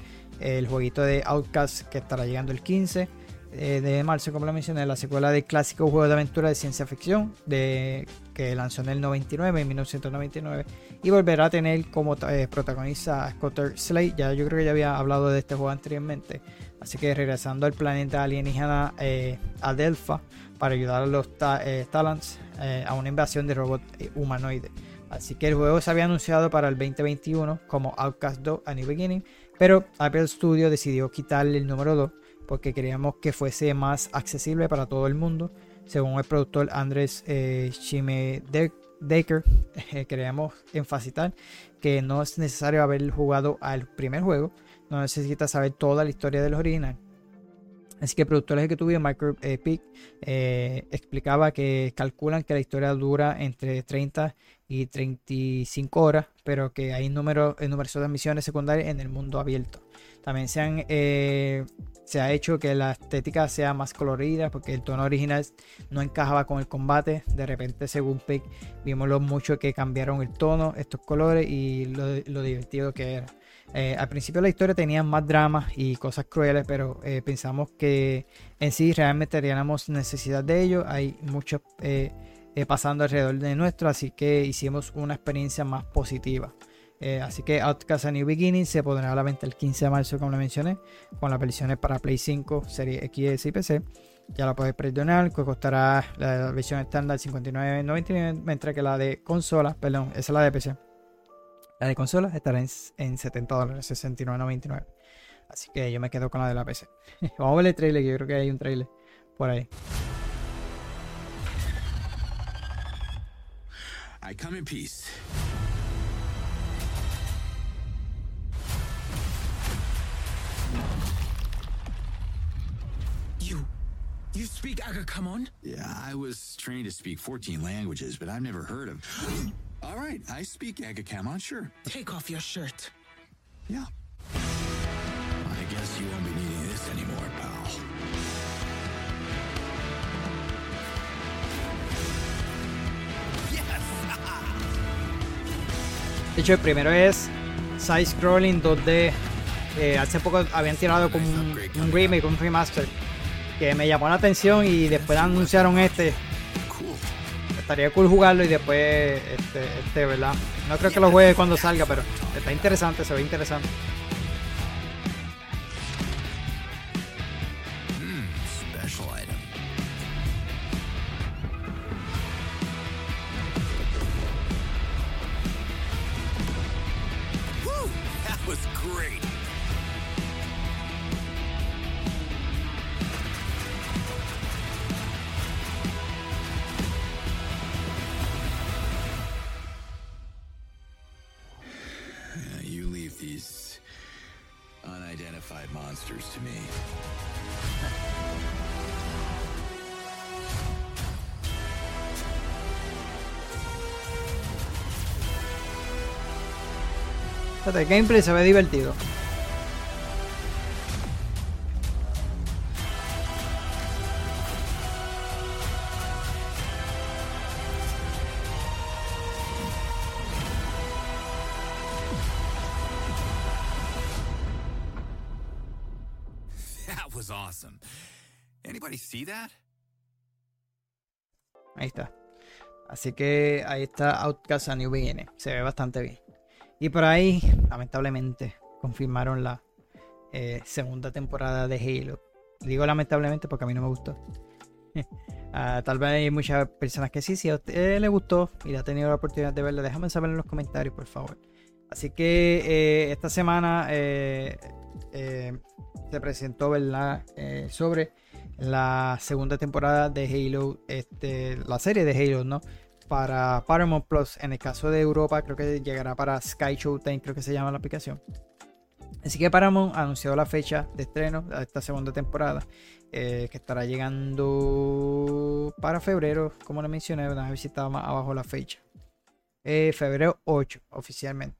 el jueguito de Outcast que estará llegando el 15 eh, de marzo, como lo mencioné, la secuela del clásico juego de aventura de ciencia ficción de, que lanzó en el 99, en 1999, y volverá a tener como eh, protagonista a Scott Slade. Ya yo creo que ya había hablado de este juego anteriormente, así que regresando al planeta alienígena eh, Adelpha para ayudar a los Talents a una invasión de robots humanoides. Así que el juego se había anunciado para el 2021 como Outcast 2 A New Beginning pero Apple Studio decidió quitarle el número 2 porque queríamos que fuese más accesible para todo el mundo. Según el productor Andrés eh, Decker, (laughs) eh, queríamos enfatizar que no es necesario haber jugado al primer juego, no necesita saber toda la historia del original. Así que el productor ejecutivo Michael Pick eh, explicaba que calculan que la historia dura entre 30 y 35 horas, pero que hay número, numerosas misiones secundarias en el mundo abierto. También se, han, eh, se ha hecho que la estética sea más colorida porque el tono original no encajaba con el combate. De repente, según Pick, vimos lo mucho que cambiaron el tono, estos colores y lo divertido que era. Eh, al principio la historia tenía más drama y cosas crueles, pero eh, pensamos que en sí realmente teníamos necesidad de ello. Hay muchos eh, pasando alrededor de nuestro, así que hicimos una experiencia más positiva. Eh, así que Outcast A New Beginning se pondrá a la venta el 15 de marzo, como lo mencioné, con las versiones para Play 5, Serie X y PC. Ya la puedes perdonar, que costará la versión estándar 59.99, mientras que la de consola, perdón, esa es la de PC. La de consola estará en, en 70 dólares, 69.99. Así que yo me quedo con la de la PC. (laughs) Vamos a ver el trailer, que yo creo que hay un trailer por ahí. I come in peace. You. You speak Agakamon? Yeah, I was trained to speak 14 languages, but I've never heard of. All right, I speak Agakamon, sure. Take off your shirt. Yeah. I guess you won't be needing this anymore, pal. De hecho, el primero es Side Scrolling 2D. Eh, hace poco habían tirado como un, un, remake, un remaster. Que me llamó la atención y después anunciaron este. Estaría cool jugarlo y después este, este, ¿verdad? No creo que lo juegue cuando salga, pero está interesante, se ve interesante. El gameplay se ve divertido. Ahí está. Así que ahí está Outcast a New Beginning. Se ve bastante bien. Y por ahí, lamentablemente, confirmaron la eh, segunda temporada de Halo. Digo lamentablemente porque a mí no me gustó. (laughs) Ah, tal vez hay muchas personas que sí, si a usted le gustó y ha tenido la oportunidad de verlo, déjame saber en los comentarios, por favor. Así que eh, esta semana eh, se presentó, sobre la segunda temporada de Halo, este, la serie de Halo, ¿no? Para Paramount Plus. En el caso de Europa, creo que llegará para Sky Showtime, creo que se llama la aplicación. Así que Paramount anunció la fecha de estreno de esta segunda temporada, eh, que estará llegando para febrero, como le mencioné, una vez estaba más abajo la fecha. Eh, febrero 8, oficialmente.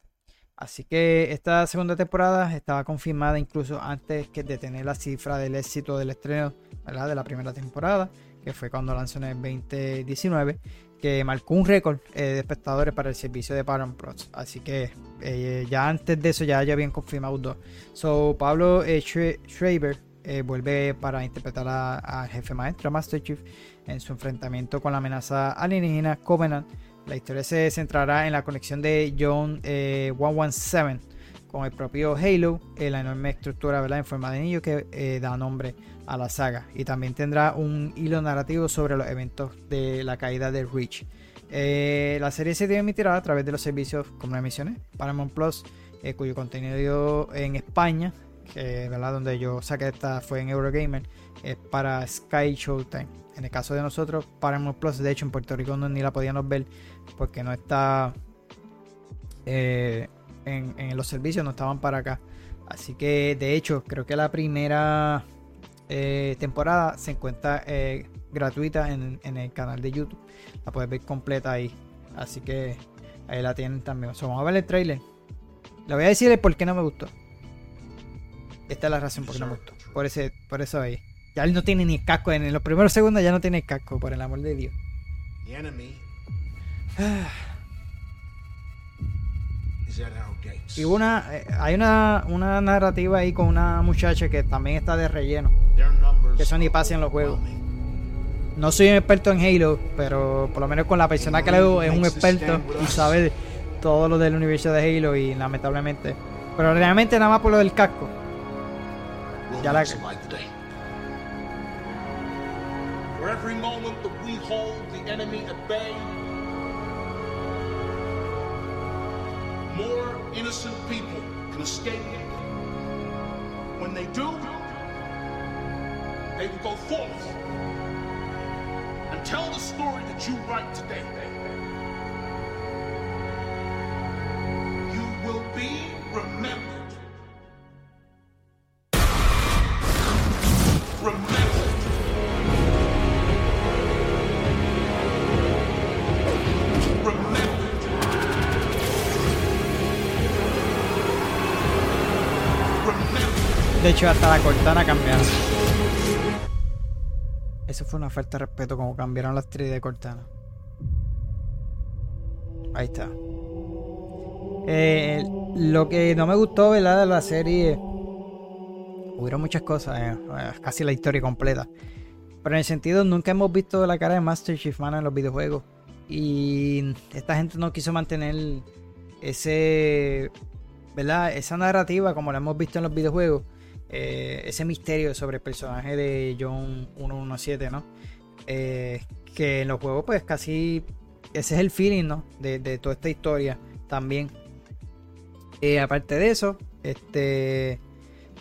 Así que esta segunda temporada estaba confirmada incluso antes que de tener la cifra del éxito del estreno de la primera temporada, que fue cuando lanzó en el 2019 que marcó un récord eh, de espectadores para el servicio de Paramount Plus. Así que eh, ya antes de eso ya, ya habían confirmado dos. So, Pablo eh, Schreiber vuelve para interpretar al jefe maestro, Master Chief, en su enfrentamiento con la amenaza alienígena Covenant. La historia se centrará en la conexión de John 117 con el propio Halo, la enorme estructura ¿verdad? en forma de anillo que da nombre a la saga y también tendrá un hilo narrativo sobre los eventos de la caída de Reach. Eh, la serie se emitirá a través de los servicios, como la mencioné, Paramount Plus, eh, cuyo contenido en España, ¿verdad? donde yo saqué esta fue en Eurogamer, es para Sky Showtime. En el caso de nosotros, Paramount Plus, de hecho en Puerto Rico no, ni la podíamos ver porque no está eh, en, en los servicios, no estaban para acá. Así que de hecho creo que la primera eh, temporada se encuentra eh, gratuita en, el canal de YouTube. La puedes ver completa ahí. Así que ahí la tienen también. vamos a ver el trailer. Le voy a decir por qué no me gustó. Esta es la razón por qué no me gustó. Por, ese, por eso ahí. Ya él no tiene ni casco. En los primeros segundos ya no tiene casco, por el amor de Dios. (sighs) Y una, eh, hay una, una narrativa ahí con una muchacha que también está de relleno. Que eso ni pasa en los juegos. No soy un experto en Halo, pero por lo menos con la persona que leo es un experto y sabe todo lo del universo de Halo y lamentablemente. Pero realmente nada más por lo del casco. Ya la For every moment that we hold the enemy at bay, more innocent people can escape. it. When they do, they will go forth and tell the story that you write today. You will be remembered. De hecho, hasta la cortana cambiaron. Eso fue una falta de respeto como cambiaron las 3 de cortana. Ahí está. Eh, lo que no me gustó, ¿verdad? De la serie. Hubieron muchas cosas, eh, casi la historia completa. Pero en el sentido, nunca hemos visto la cara de Master Chief Man en los videojuegos. Y esta gente no quiso mantener ese. ¿Verdad? Esa narrativa como la hemos visto en los videojuegos. Eh, ese misterio sobre el personaje de John 117, ¿no? Eh, que en los juegos, pues casi ese es el feeling, ¿no? De, toda esta historia también. Eh, aparte de eso, este,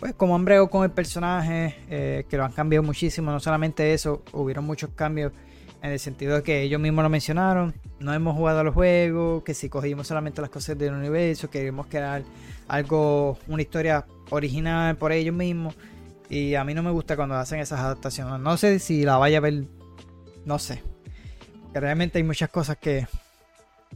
pues como han con el personaje, que lo han cambiado muchísimo, no solamente eso, hubieron muchos cambios en el sentido de que ellos mismos lo mencionaron, no hemos jugado a los juegos, que si cogimos solamente las cosas del universo, queremos crear algo, una historia original por ellos mismos. Y a mí no me gusta cuando hacen esas adaptaciones. No sé si la vaya a ver, no sé. Realmente hay muchas cosas que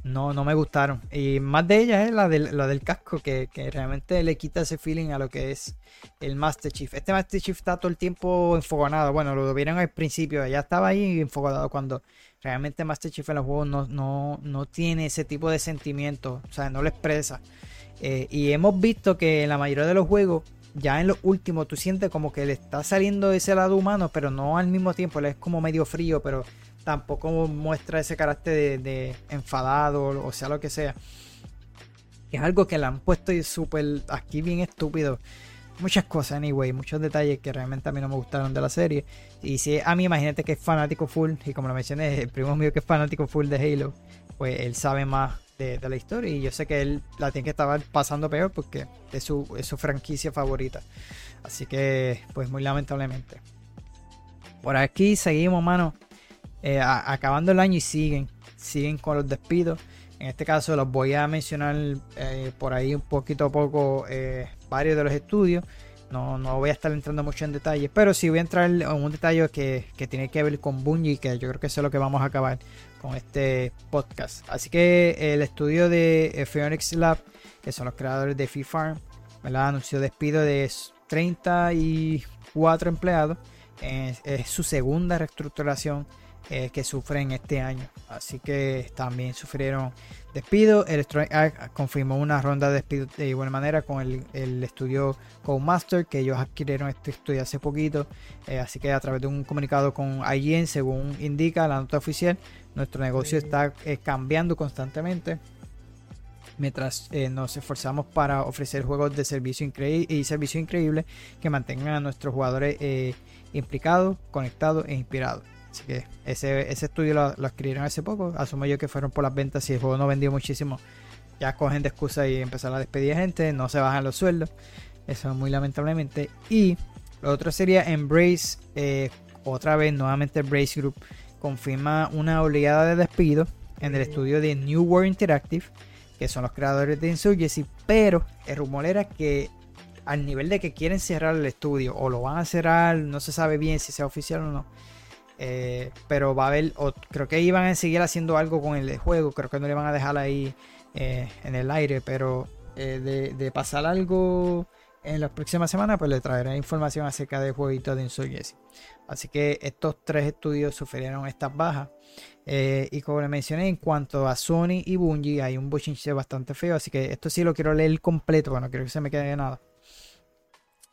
no, no me gustaron. Y más de ellas es la del, del casco, que, realmente le quita ese feeling a lo que es el Master Chief. Este Master Chief está todo el tiempo enfogonado. Bueno, lo vieron al principio, ya estaba ahí enfogonado cuando realmente Master Chief en los juegos no, no, tiene ese tipo de sentimiento. O sea, no lo expresa. Eh, y hemos visto que en la mayoría de los juegos ya en lo último tú sientes como que le está saliendo ese lado humano, pero no al mismo tiempo, es como medio frío, pero tampoco muestra ese carácter de, de enfadado o sea lo que sea. Es algo que le han puesto súper aquí bien estúpido muchas cosas, anyway, muchos detalles que realmente a mí no me gustaron de la serie. Y si a mí, imagínate que es fanático full, y como lo mencioné, el primo mío que es fanático full de Halo, pues él sabe más de, la historia y yo sé que él la tiene que estar pasando peor porque es su, es su franquicia favorita. Así que, pues muy lamentablemente. Por aquí seguimos, mano. Eh, acabando el año y siguen, siguen con los despidos. En este caso los voy a mencionar eh, por ahí un poquito a poco eh, varios de los estudios. No, no voy a estar entrando mucho en detalles, pero sí voy a entrar en un detalle que, que tiene que ver con Bungie, que yo creo que eso es lo que vamos a acabar con este podcast. Así que el estudio de eh, Phoenix Lab, que son los creadores de Free Farm, anunció despido de 34 empleados. es su segunda reestructuración eh, que sufren este año. Así que también sufrieron despido. Electronic Arts confirmó una ronda de despido de igual manera con el, el estudio Codemaster, que ellos adquirieron este estudio hace poquito. Eh, así que a través de un comunicado con IGN, según indica la nota oficial, nuestro negocio está eh, cambiando constantemente mientras nos esforzamos para ofrecer juegos de servicio increíble y servicio increíble que mantengan a nuestros jugadores implicados, conectados e inspirados. Así que ese, estudio lo, adquirieron hace poco. Asumo yo que fueron por las ventas. Si el juego no vendió muchísimo, ya cogen de excusa y empezar a despedir gente. No se bajan los sueldos. Eso muy lamentablemente. Y lo otro sería Embrace. Eh, otra vez, nuevamente Embrace Group confirma una oleada de despidos en el estudio de New World Interactive, que son los creadores de Insurgency. Pero el rumor era que al nivel de que quieren cerrar el estudio o lo van a cerrar, no se sabe bien si sea oficial o no eh, pero va a haber, creo que iban a seguir haciendo algo con el juego, creo que no le van a dejar ahí eh, en el aire, pero eh, de, pasar algo en las próximas semanas, pues le traeré información acerca del jueguito de Insurgency. Así que estos tres estudios sufrieron estas bajas. y como le mencioné, en cuanto a Sony y Bungie, hay un bochinche bastante feo. Así que esto sí lo quiero leer completo, bueno, quiero que se me quede de nada.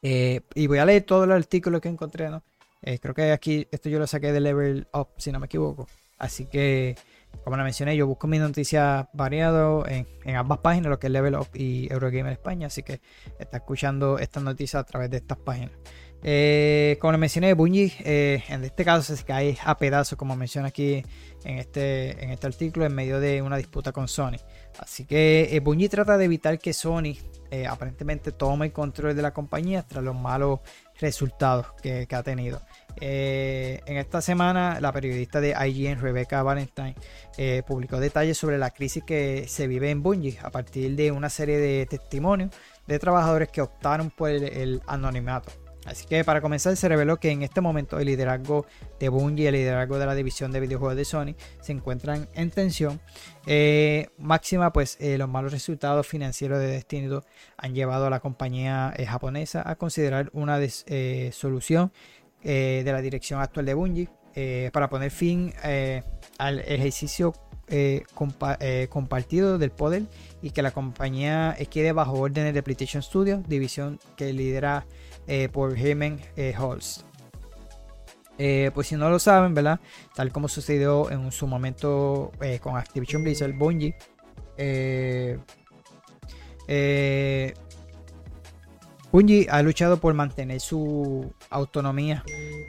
y voy a leer todo el artículo que encontré, ¿no? Eh, creo que aquí, esto yo lo saqué de Level Up, si no me equivoco. Así que, como la mencioné, yo busco mis noticias variadas en, ambas páginas, lo que es Level Up y Eurogamer España. Así que está escuchando estas noticias a través de estas páginas. Eh, como le mencioné, Bungie eh, en este caso se cae a pedazos, como menciona aquí en este, en este artículo, en medio de una disputa con Sony. Así que Bungie trata de evitar que Sony aparentemente tome el control de la compañía tras los malos resultados que ha tenido. Eh, en esta semana, la periodista de IGN, Rebecca Valentine, eh, publicó detalles sobre la crisis que se vive en Bungie a partir de una serie de testimonios de trabajadores que optaron por el, anonimato. Así que para comenzar se reveló que en este momento el liderazgo de Bungie y el liderazgo de la división de videojuegos de Sony se encuentran en tensión. Eh, máxima pues los malos resultados financieros de Destiny 2 han llevado a la compañía japonesa a considerar una solución eh, de la dirección actual de Bungie eh, para poner fin eh, al ejercicio compartido del poder y que la compañía quede bajo órdenes de PlayStation Studios, división que lidera por Herman Holst. pues si no lo saben, ¿verdad? Tal como sucedió en su momento con Activision Blizzard, Bungie Bungie ha luchado por mantener su autonomía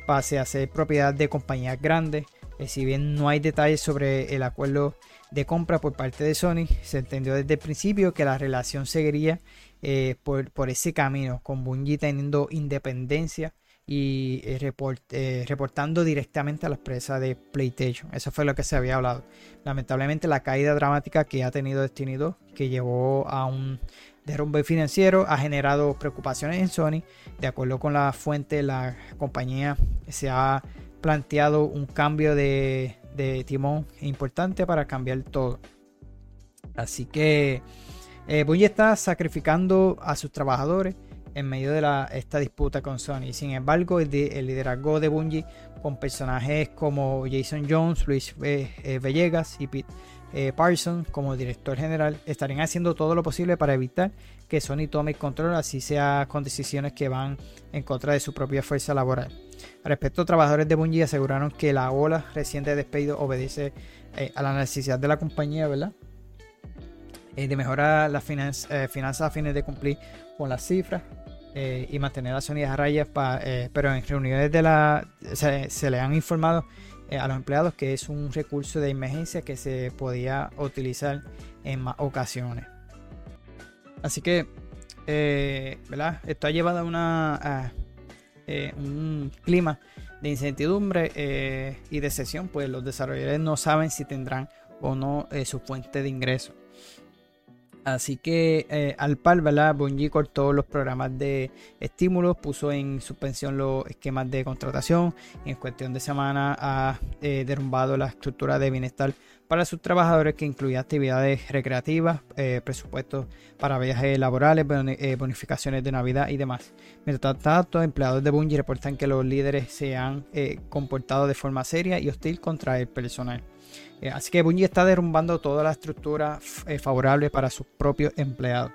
pase a ser propiedad de compañías grandes. Eh, si bien no hay detalles sobre el acuerdo de compra por parte de Sony, se entendió desde el principio que la relación seguiría eh, por, ese camino, con Bungie teniendo independencia y eh, reportando directamente a la empresa de PlayStation. Eso fue lo que se había hablado. Lamentablemente la caída dramática que ha tenido Destiny 2, que llevó a un derrumbe financiero ha generado preocupaciones en Sony. De acuerdo con la fuente, la compañía se ha planteado un cambio de, timón importante para cambiar todo. Así que eh, Bungie está sacrificando a sus trabajadores en medio de esta disputa con Sony. Sin embargo, el, liderazgo de Bungie con personajes como Jason Jones, Luis eh, Villegas y Pete eh, Parsons como director general estarían haciendo todo lo posible para evitar que Sony tome el control, así sea con decisiones que van en contra de su propia fuerza laboral. Respecto, trabajadores de Bungie aseguraron que la ola reciente de despido obedece eh, a la necesidad de la compañía, ¿verdad? Eh, de mejorar las eh, finanzas a fines de cumplir con las cifras y mantener las Sony a rayas, pero en reuniones de la se, le han informado a los empleados que es un recurso de emergencia que se podía utilizar en más ocasiones. Así que, ¿verdad? Esto ha llevado a una, un clima de incertidumbre eh, y de sesión, pues los desarrolladores no saben si tendrán o no eh, su fuente de ingreso. Así que eh, al par, ¿verdad? Bungie cortó los programas de estímulos, puso en suspensión los esquemas de contratación y en cuestión de semana ha derrumbado la estructura de bienestar para sus trabajadores que incluía actividades recreativas, eh, presupuestos para viajes laborales, eh, bonificaciones de Navidad y demás. Mientras tanto, empleados de Bungie reportan que los líderes se han eh, comportado de forma seria y hostil contra el personal. Así que Bungie está derrumbando toda la estructura favorable para sus propios empleados.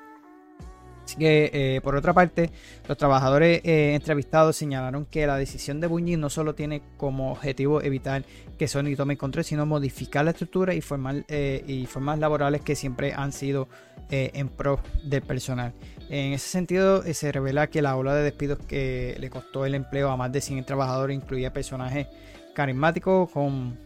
Así que, eh, por otra parte, los trabajadores eh, entrevistados señalaron que la decisión de Bungie no solo tiene como objetivo evitar que Sony tome control, sino modificar la estructura y, eh, y formas laborales que siempre han sido en pro del personal. En ese sentido, se revela que la ola de despidos que le costó el empleo a más de 100 trabajadores incluía personajes carismáticos con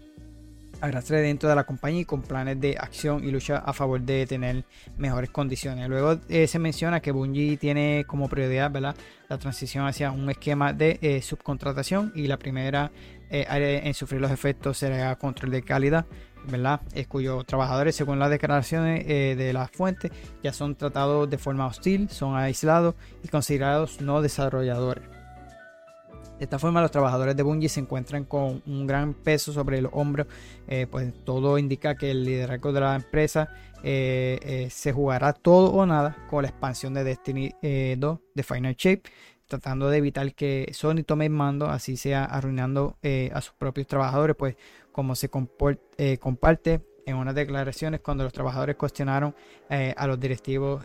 arrastre dentro de la compañía y con planes de acción y lucha a favor de tener mejores condiciones. Luego eh, se menciona que Bungie tiene como prioridad la transición hacia un esquema de eh, subcontratación y la primera eh, área en sufrir los efectos será control de calidad. ¿verdad? Cuyos trabajadores, según las declaraciones de la fuente, ya son tratados de forma hostil, son aislados y considerados no desarrolladores. De esta forma, los trabajadores de Bungie se encuentran con un gran peso sobre los hombros, eh, pues todo indica que el liderazgo de la empresa eh, eh, se jugará todo o nada con la expansión de Destiny 2 de Final Shape, tratando de evitar que Sony tome el mando, así sea arruinando a sus propios trabajadores, pues como se comparte en unas declaraciones cuando los trabajadores cuestionaron a los directivos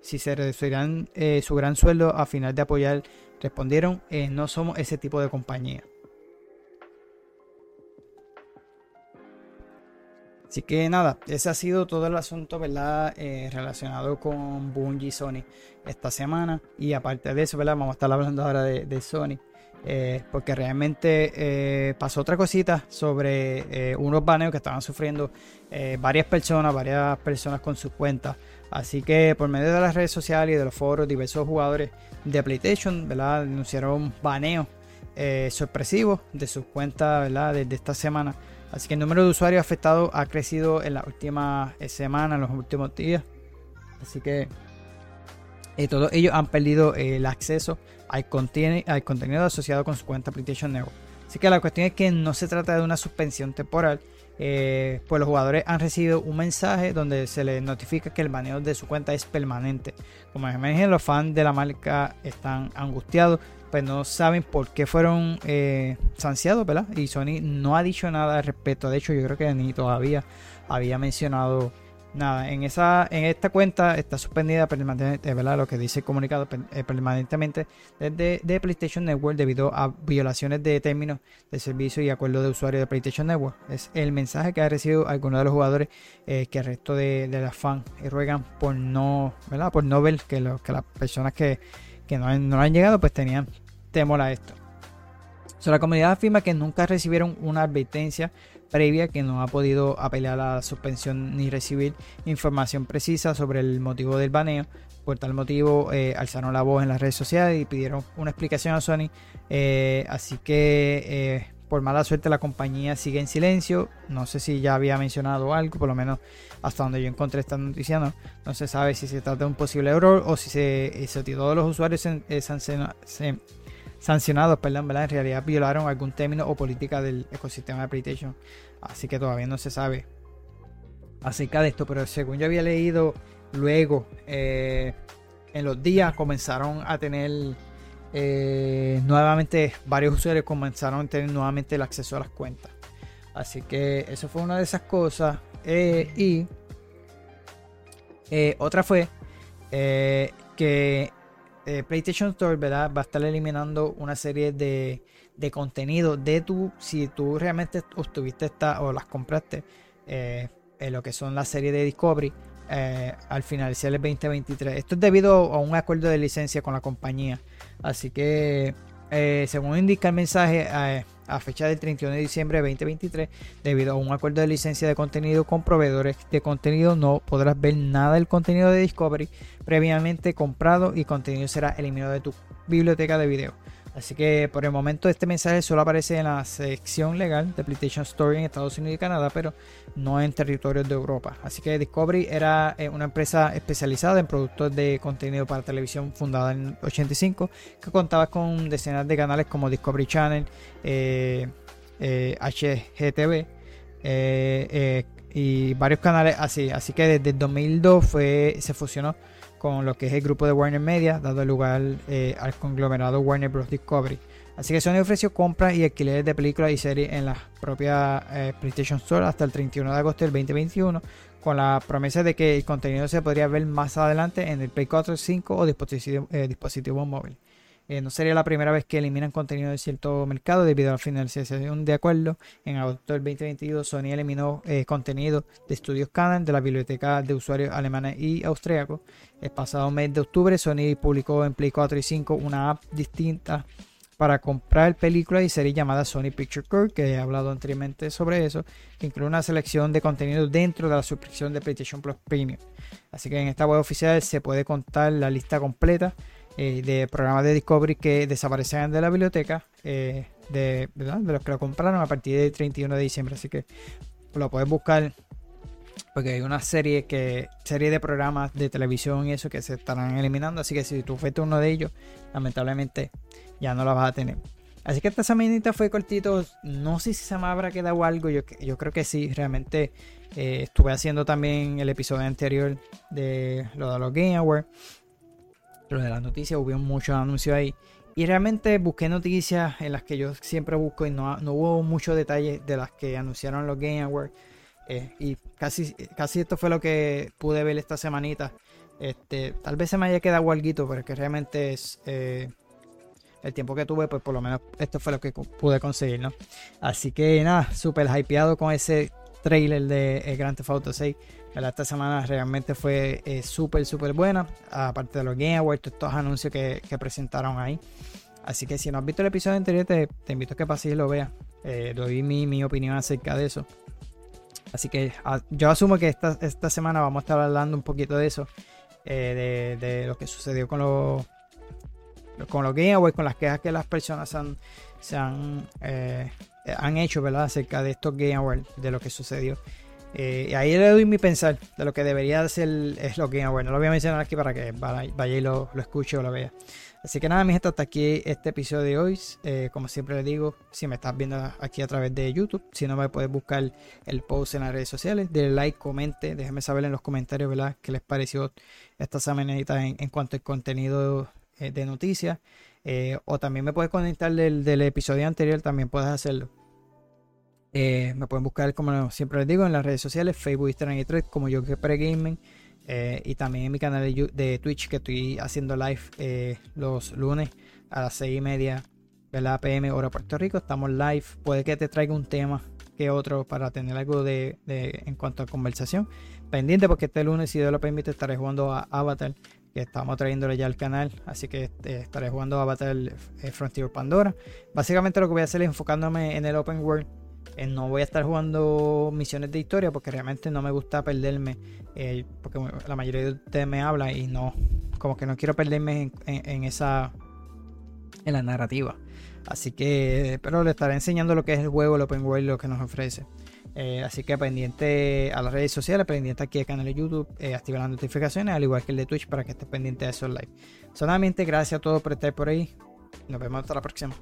si se reducirán su gran sueldo a final de apoyar Respondieron, eh, no somos ese tipo de compañía. Así que nada, ese ha sido todo el asunto, ¿verdad? Eh, relacionado con Bungie y Sony esta semana. Y aparte de eso, ¿verdad? Vamos a estar hablando ahora de, Sony. Eh, porque realmente pasó otra cosita sobre unos baneos que estaban sufriendo varias personas, varias personas con sus cuentas. Así que por medio de las redes sociales y de los foros, diversos jugadores de PlayStation, ¿verdad? Anunciaron baneos eh, sorpresivos de sus cuentas, ¿verdad? Desde esta semana. Así que el número de usuarios afectados ha crecido en las últimas eh, semanas, en los últimos días. Así que eh, todos ellos han perdido el acceso al, al contenido asociado con su cuenta PlayStation Network. Así que la cuestión es que no se trata de una suspensión temporal, eh, pues los jugadores han recibido un mensaje donde se les notifica que el baneo de su cuenta es permanente. Como imaginen, los fans de la marca están angustiados, pues no saben por qué fueron eh, sanciados, ¿verdad? Y Sony no ha dicho nada al respecto. De hecho, yo creo que ni todavía había mencionado nada, en esa en esta cuenta está suspendida permanentemente, ¿verdad? Lo que dice el comunicado eh, permanentemente desde de PlayStation Network debido a violaciones de términos de servicio y acuerdo de usuario de PlayStation Network. Es el mensaje que ha recibido algunos de los jugadores eh, que el resto de, de las fans ruegan por no, ¿verdad? Por no ver que, lo, que las personas que, que no, no han llegado pues tenían temor a esto. la comunidad afirma que nunca recibieron una advertencia previa que no ha podido apelar a la suspensión ni recibir información precisa sobre el motivo del baneo. Por tal motivo, eh, alzaron la voz en las redes sociales y pidieron una explicación a Sony. Eh, así que, eh, por mala suerte, la compañía sigue en silencio. No sé si ya había mencionado algo, por lo menos hasta donde yo encontré esta noticia. No, no se sabe si se trata de un posible error o si se, si todos los usuarios se, se, sancionados, perdón, ¿verdad? En realidad violaron algún término o política del ecosistema de PlayStation. Así que todavía no se sabe acerca de esto. Pero según yo había leído, luego eh, en los días comenzaron a tener eh, nuevamente, varios usuarios comenzaron a tener nuevamente el acceso a las cuentas. Así que eso fue una de esas cosas. Eh, y otra fue que eh, PlayStation Store ¿verdad? va a estar eliminando una serie de, de contenido de tu, si tú realmente obtuviste esta o las compraste, eh, en lo que son la serie de Discovery. eh, al finalizar el 2023. Esto es debido a un acuerdo de licencia con la compañía. Así que, eh, según indica el mensaje, a fecha del 31 de diciembre de 2023, debido a un acuerdo de licencia de contenido con proveedores de contenido, no podrás ver nada del contenido de Discovery previamente comprado y contenido será eliminado de tu biblioteca de video. Así que por el momento este mensaje solo aparece en la sección legal de PlayStation Store en Estados Unidos y Canadá, pero no en territorios de Europa. Así que Discovery era eh, una empresa especializada en productos de contenido para televisión fundada en el 85, que contaba con decenas de canales como Discovery Channel, HGTV eh, eh, y varios canales así. Así que desde el 2002 fue, se fusionó con lo que es el grupo de Warner Media, dado lugar eh, al conglomerado Warner Bros. Discovery. Así que Sony ofreció compras y alquileres de películas y series en la propia eh, PlayStation Store hasta el 31 de agosto del 2021, con la promesa de que el contenido se podría ver más adelante en el Play 4, 5 o dispositivo, eh, dispositivo móvil. Eh, no sería la primera vez que eliminan contenido de cierto mercado debido a la finalización de acuerdo. En agosto del 2022, Sony eliminó eh, contenido de estudios Canon de la biblioteca de usuarios alemanes y austríacos. El pasado mes de octubre, Sony publicó en Play 4 y 5 una app distinta para comprar películas y series llamada Sony Picture Core, que he hablado anteriormente sobre eso, que incluye una selección de contenido dentro de la suscripción de PlayStation Plus Premium. Así que en esta web oficial se puede contar la lista completa eh, de programas de Discovery que desaparecen de la biblioteca eh, de, de los que lo compraron a partir del 31 de diciembre. Así que lo puedes buscar porque hay una serie que serie de programas de televisión y eso que se estarán eliminando. Así que si tú fuiste uno de ellos, lamentablemente ya no la vas a tener. Así que esta semanita fue cortito. No sé si se me habrá quedado algo. Yo, yo creo que sí. Realmente eh, estuve haciendo también el episodio anterior de lo de los Game Awards. Lo de las noticias. Hubo muchos anuncios ahí. Y realmente busqué noticias en las que yo siempre busco y no, no hubo muchos detalles de las que anunciaron los Game Awards. Eh, y casi, casi esto fue lo que pude ver esta semanita. Este, tal vez se me haya quedado algo, pero es que realmente es eh, el tiempo que tuve, pues por lo menos esto fue lo que pude conseguir, ¿no? Así que nada, súper hypeado con ese trailer de eh, Grand Theft Auto 6. Esta semana realmente fue eh, súper, súper buena. Aparte de los Game Awards, estos anuncios que, que, presentaron ahí. Así que si no has visto el episodio anterior, te, te invito a que pases y lo veas. Eh, doy mi, mi opinión acerca de eso. Así que yo asumo que esta, esta semana vamos a estar hablando un poquito de eso. Eh, de, de, lo que sucedió con los con los Game Awards, con las quejas que las personas han, se han, han hecho, ¿verdad? Acerca de estos Game Awards, de lo que sucedió. Eh, ahí le doy mi pensar de lo que debería ser los Game Awards. No lo voy a mencionar aquí para que vaya y lo, lo escuche o lo vea. Así que nada, mi gente, hasta aquí este episodio de hoy. Eh, como siempre les digo, si me estás viendo aquí a través de YouTube, si no me puedes buscar el post en las redes sociales, denle like, comente, déjenme saber en los comentarios, ¿verdad? ¿Qué les pareció esta semanita en, cuanto al contenido eh, de noticias? O también me puedes conectar del, del, episodio anterior, también puedes hacerlo. Eh, me pueden buscar, como siempre les digo, en las redes sociales, Facebook, Instagram y Thread, como yo que pregaming. Eh, y también en mi canal de, de, Twitch que estoy haciendo live eh, los lunes a las 6 y media de la PM hora Puerto Rico. Estamos live. Puede que te traiga un tema que otro para tener algo de, de en cuanto a conversación. Pendiente porque este lunes, si Dios lo permite, estaré jugando a Avatar, que estamos trayéndole ya al canal. Así que eh, estaré jugando a Avatar eh, Frontier Pandora. Básicamente lo que voy a hacer es enfocándome en el Open World eh, no voy a estar jugando misiones de historia porque realmente no me gusta perderme. Eh, porque la mayoría de ustedes me habla y no, como que no quiero perderme en, esa, en la narrativa. Así que, pero le estaré enseñando lo que es el juego, el Open World, lo que nos ofrece. Eh, así que pendiente a las redes sociales, pendiente aquí al canal de YouTube, eh, activa las notificaciones, al igual que el de Twitch para que estés pendiente de esos live. Solamente gracias a todos por estar por ahí. Nos vemos hasta la próxima.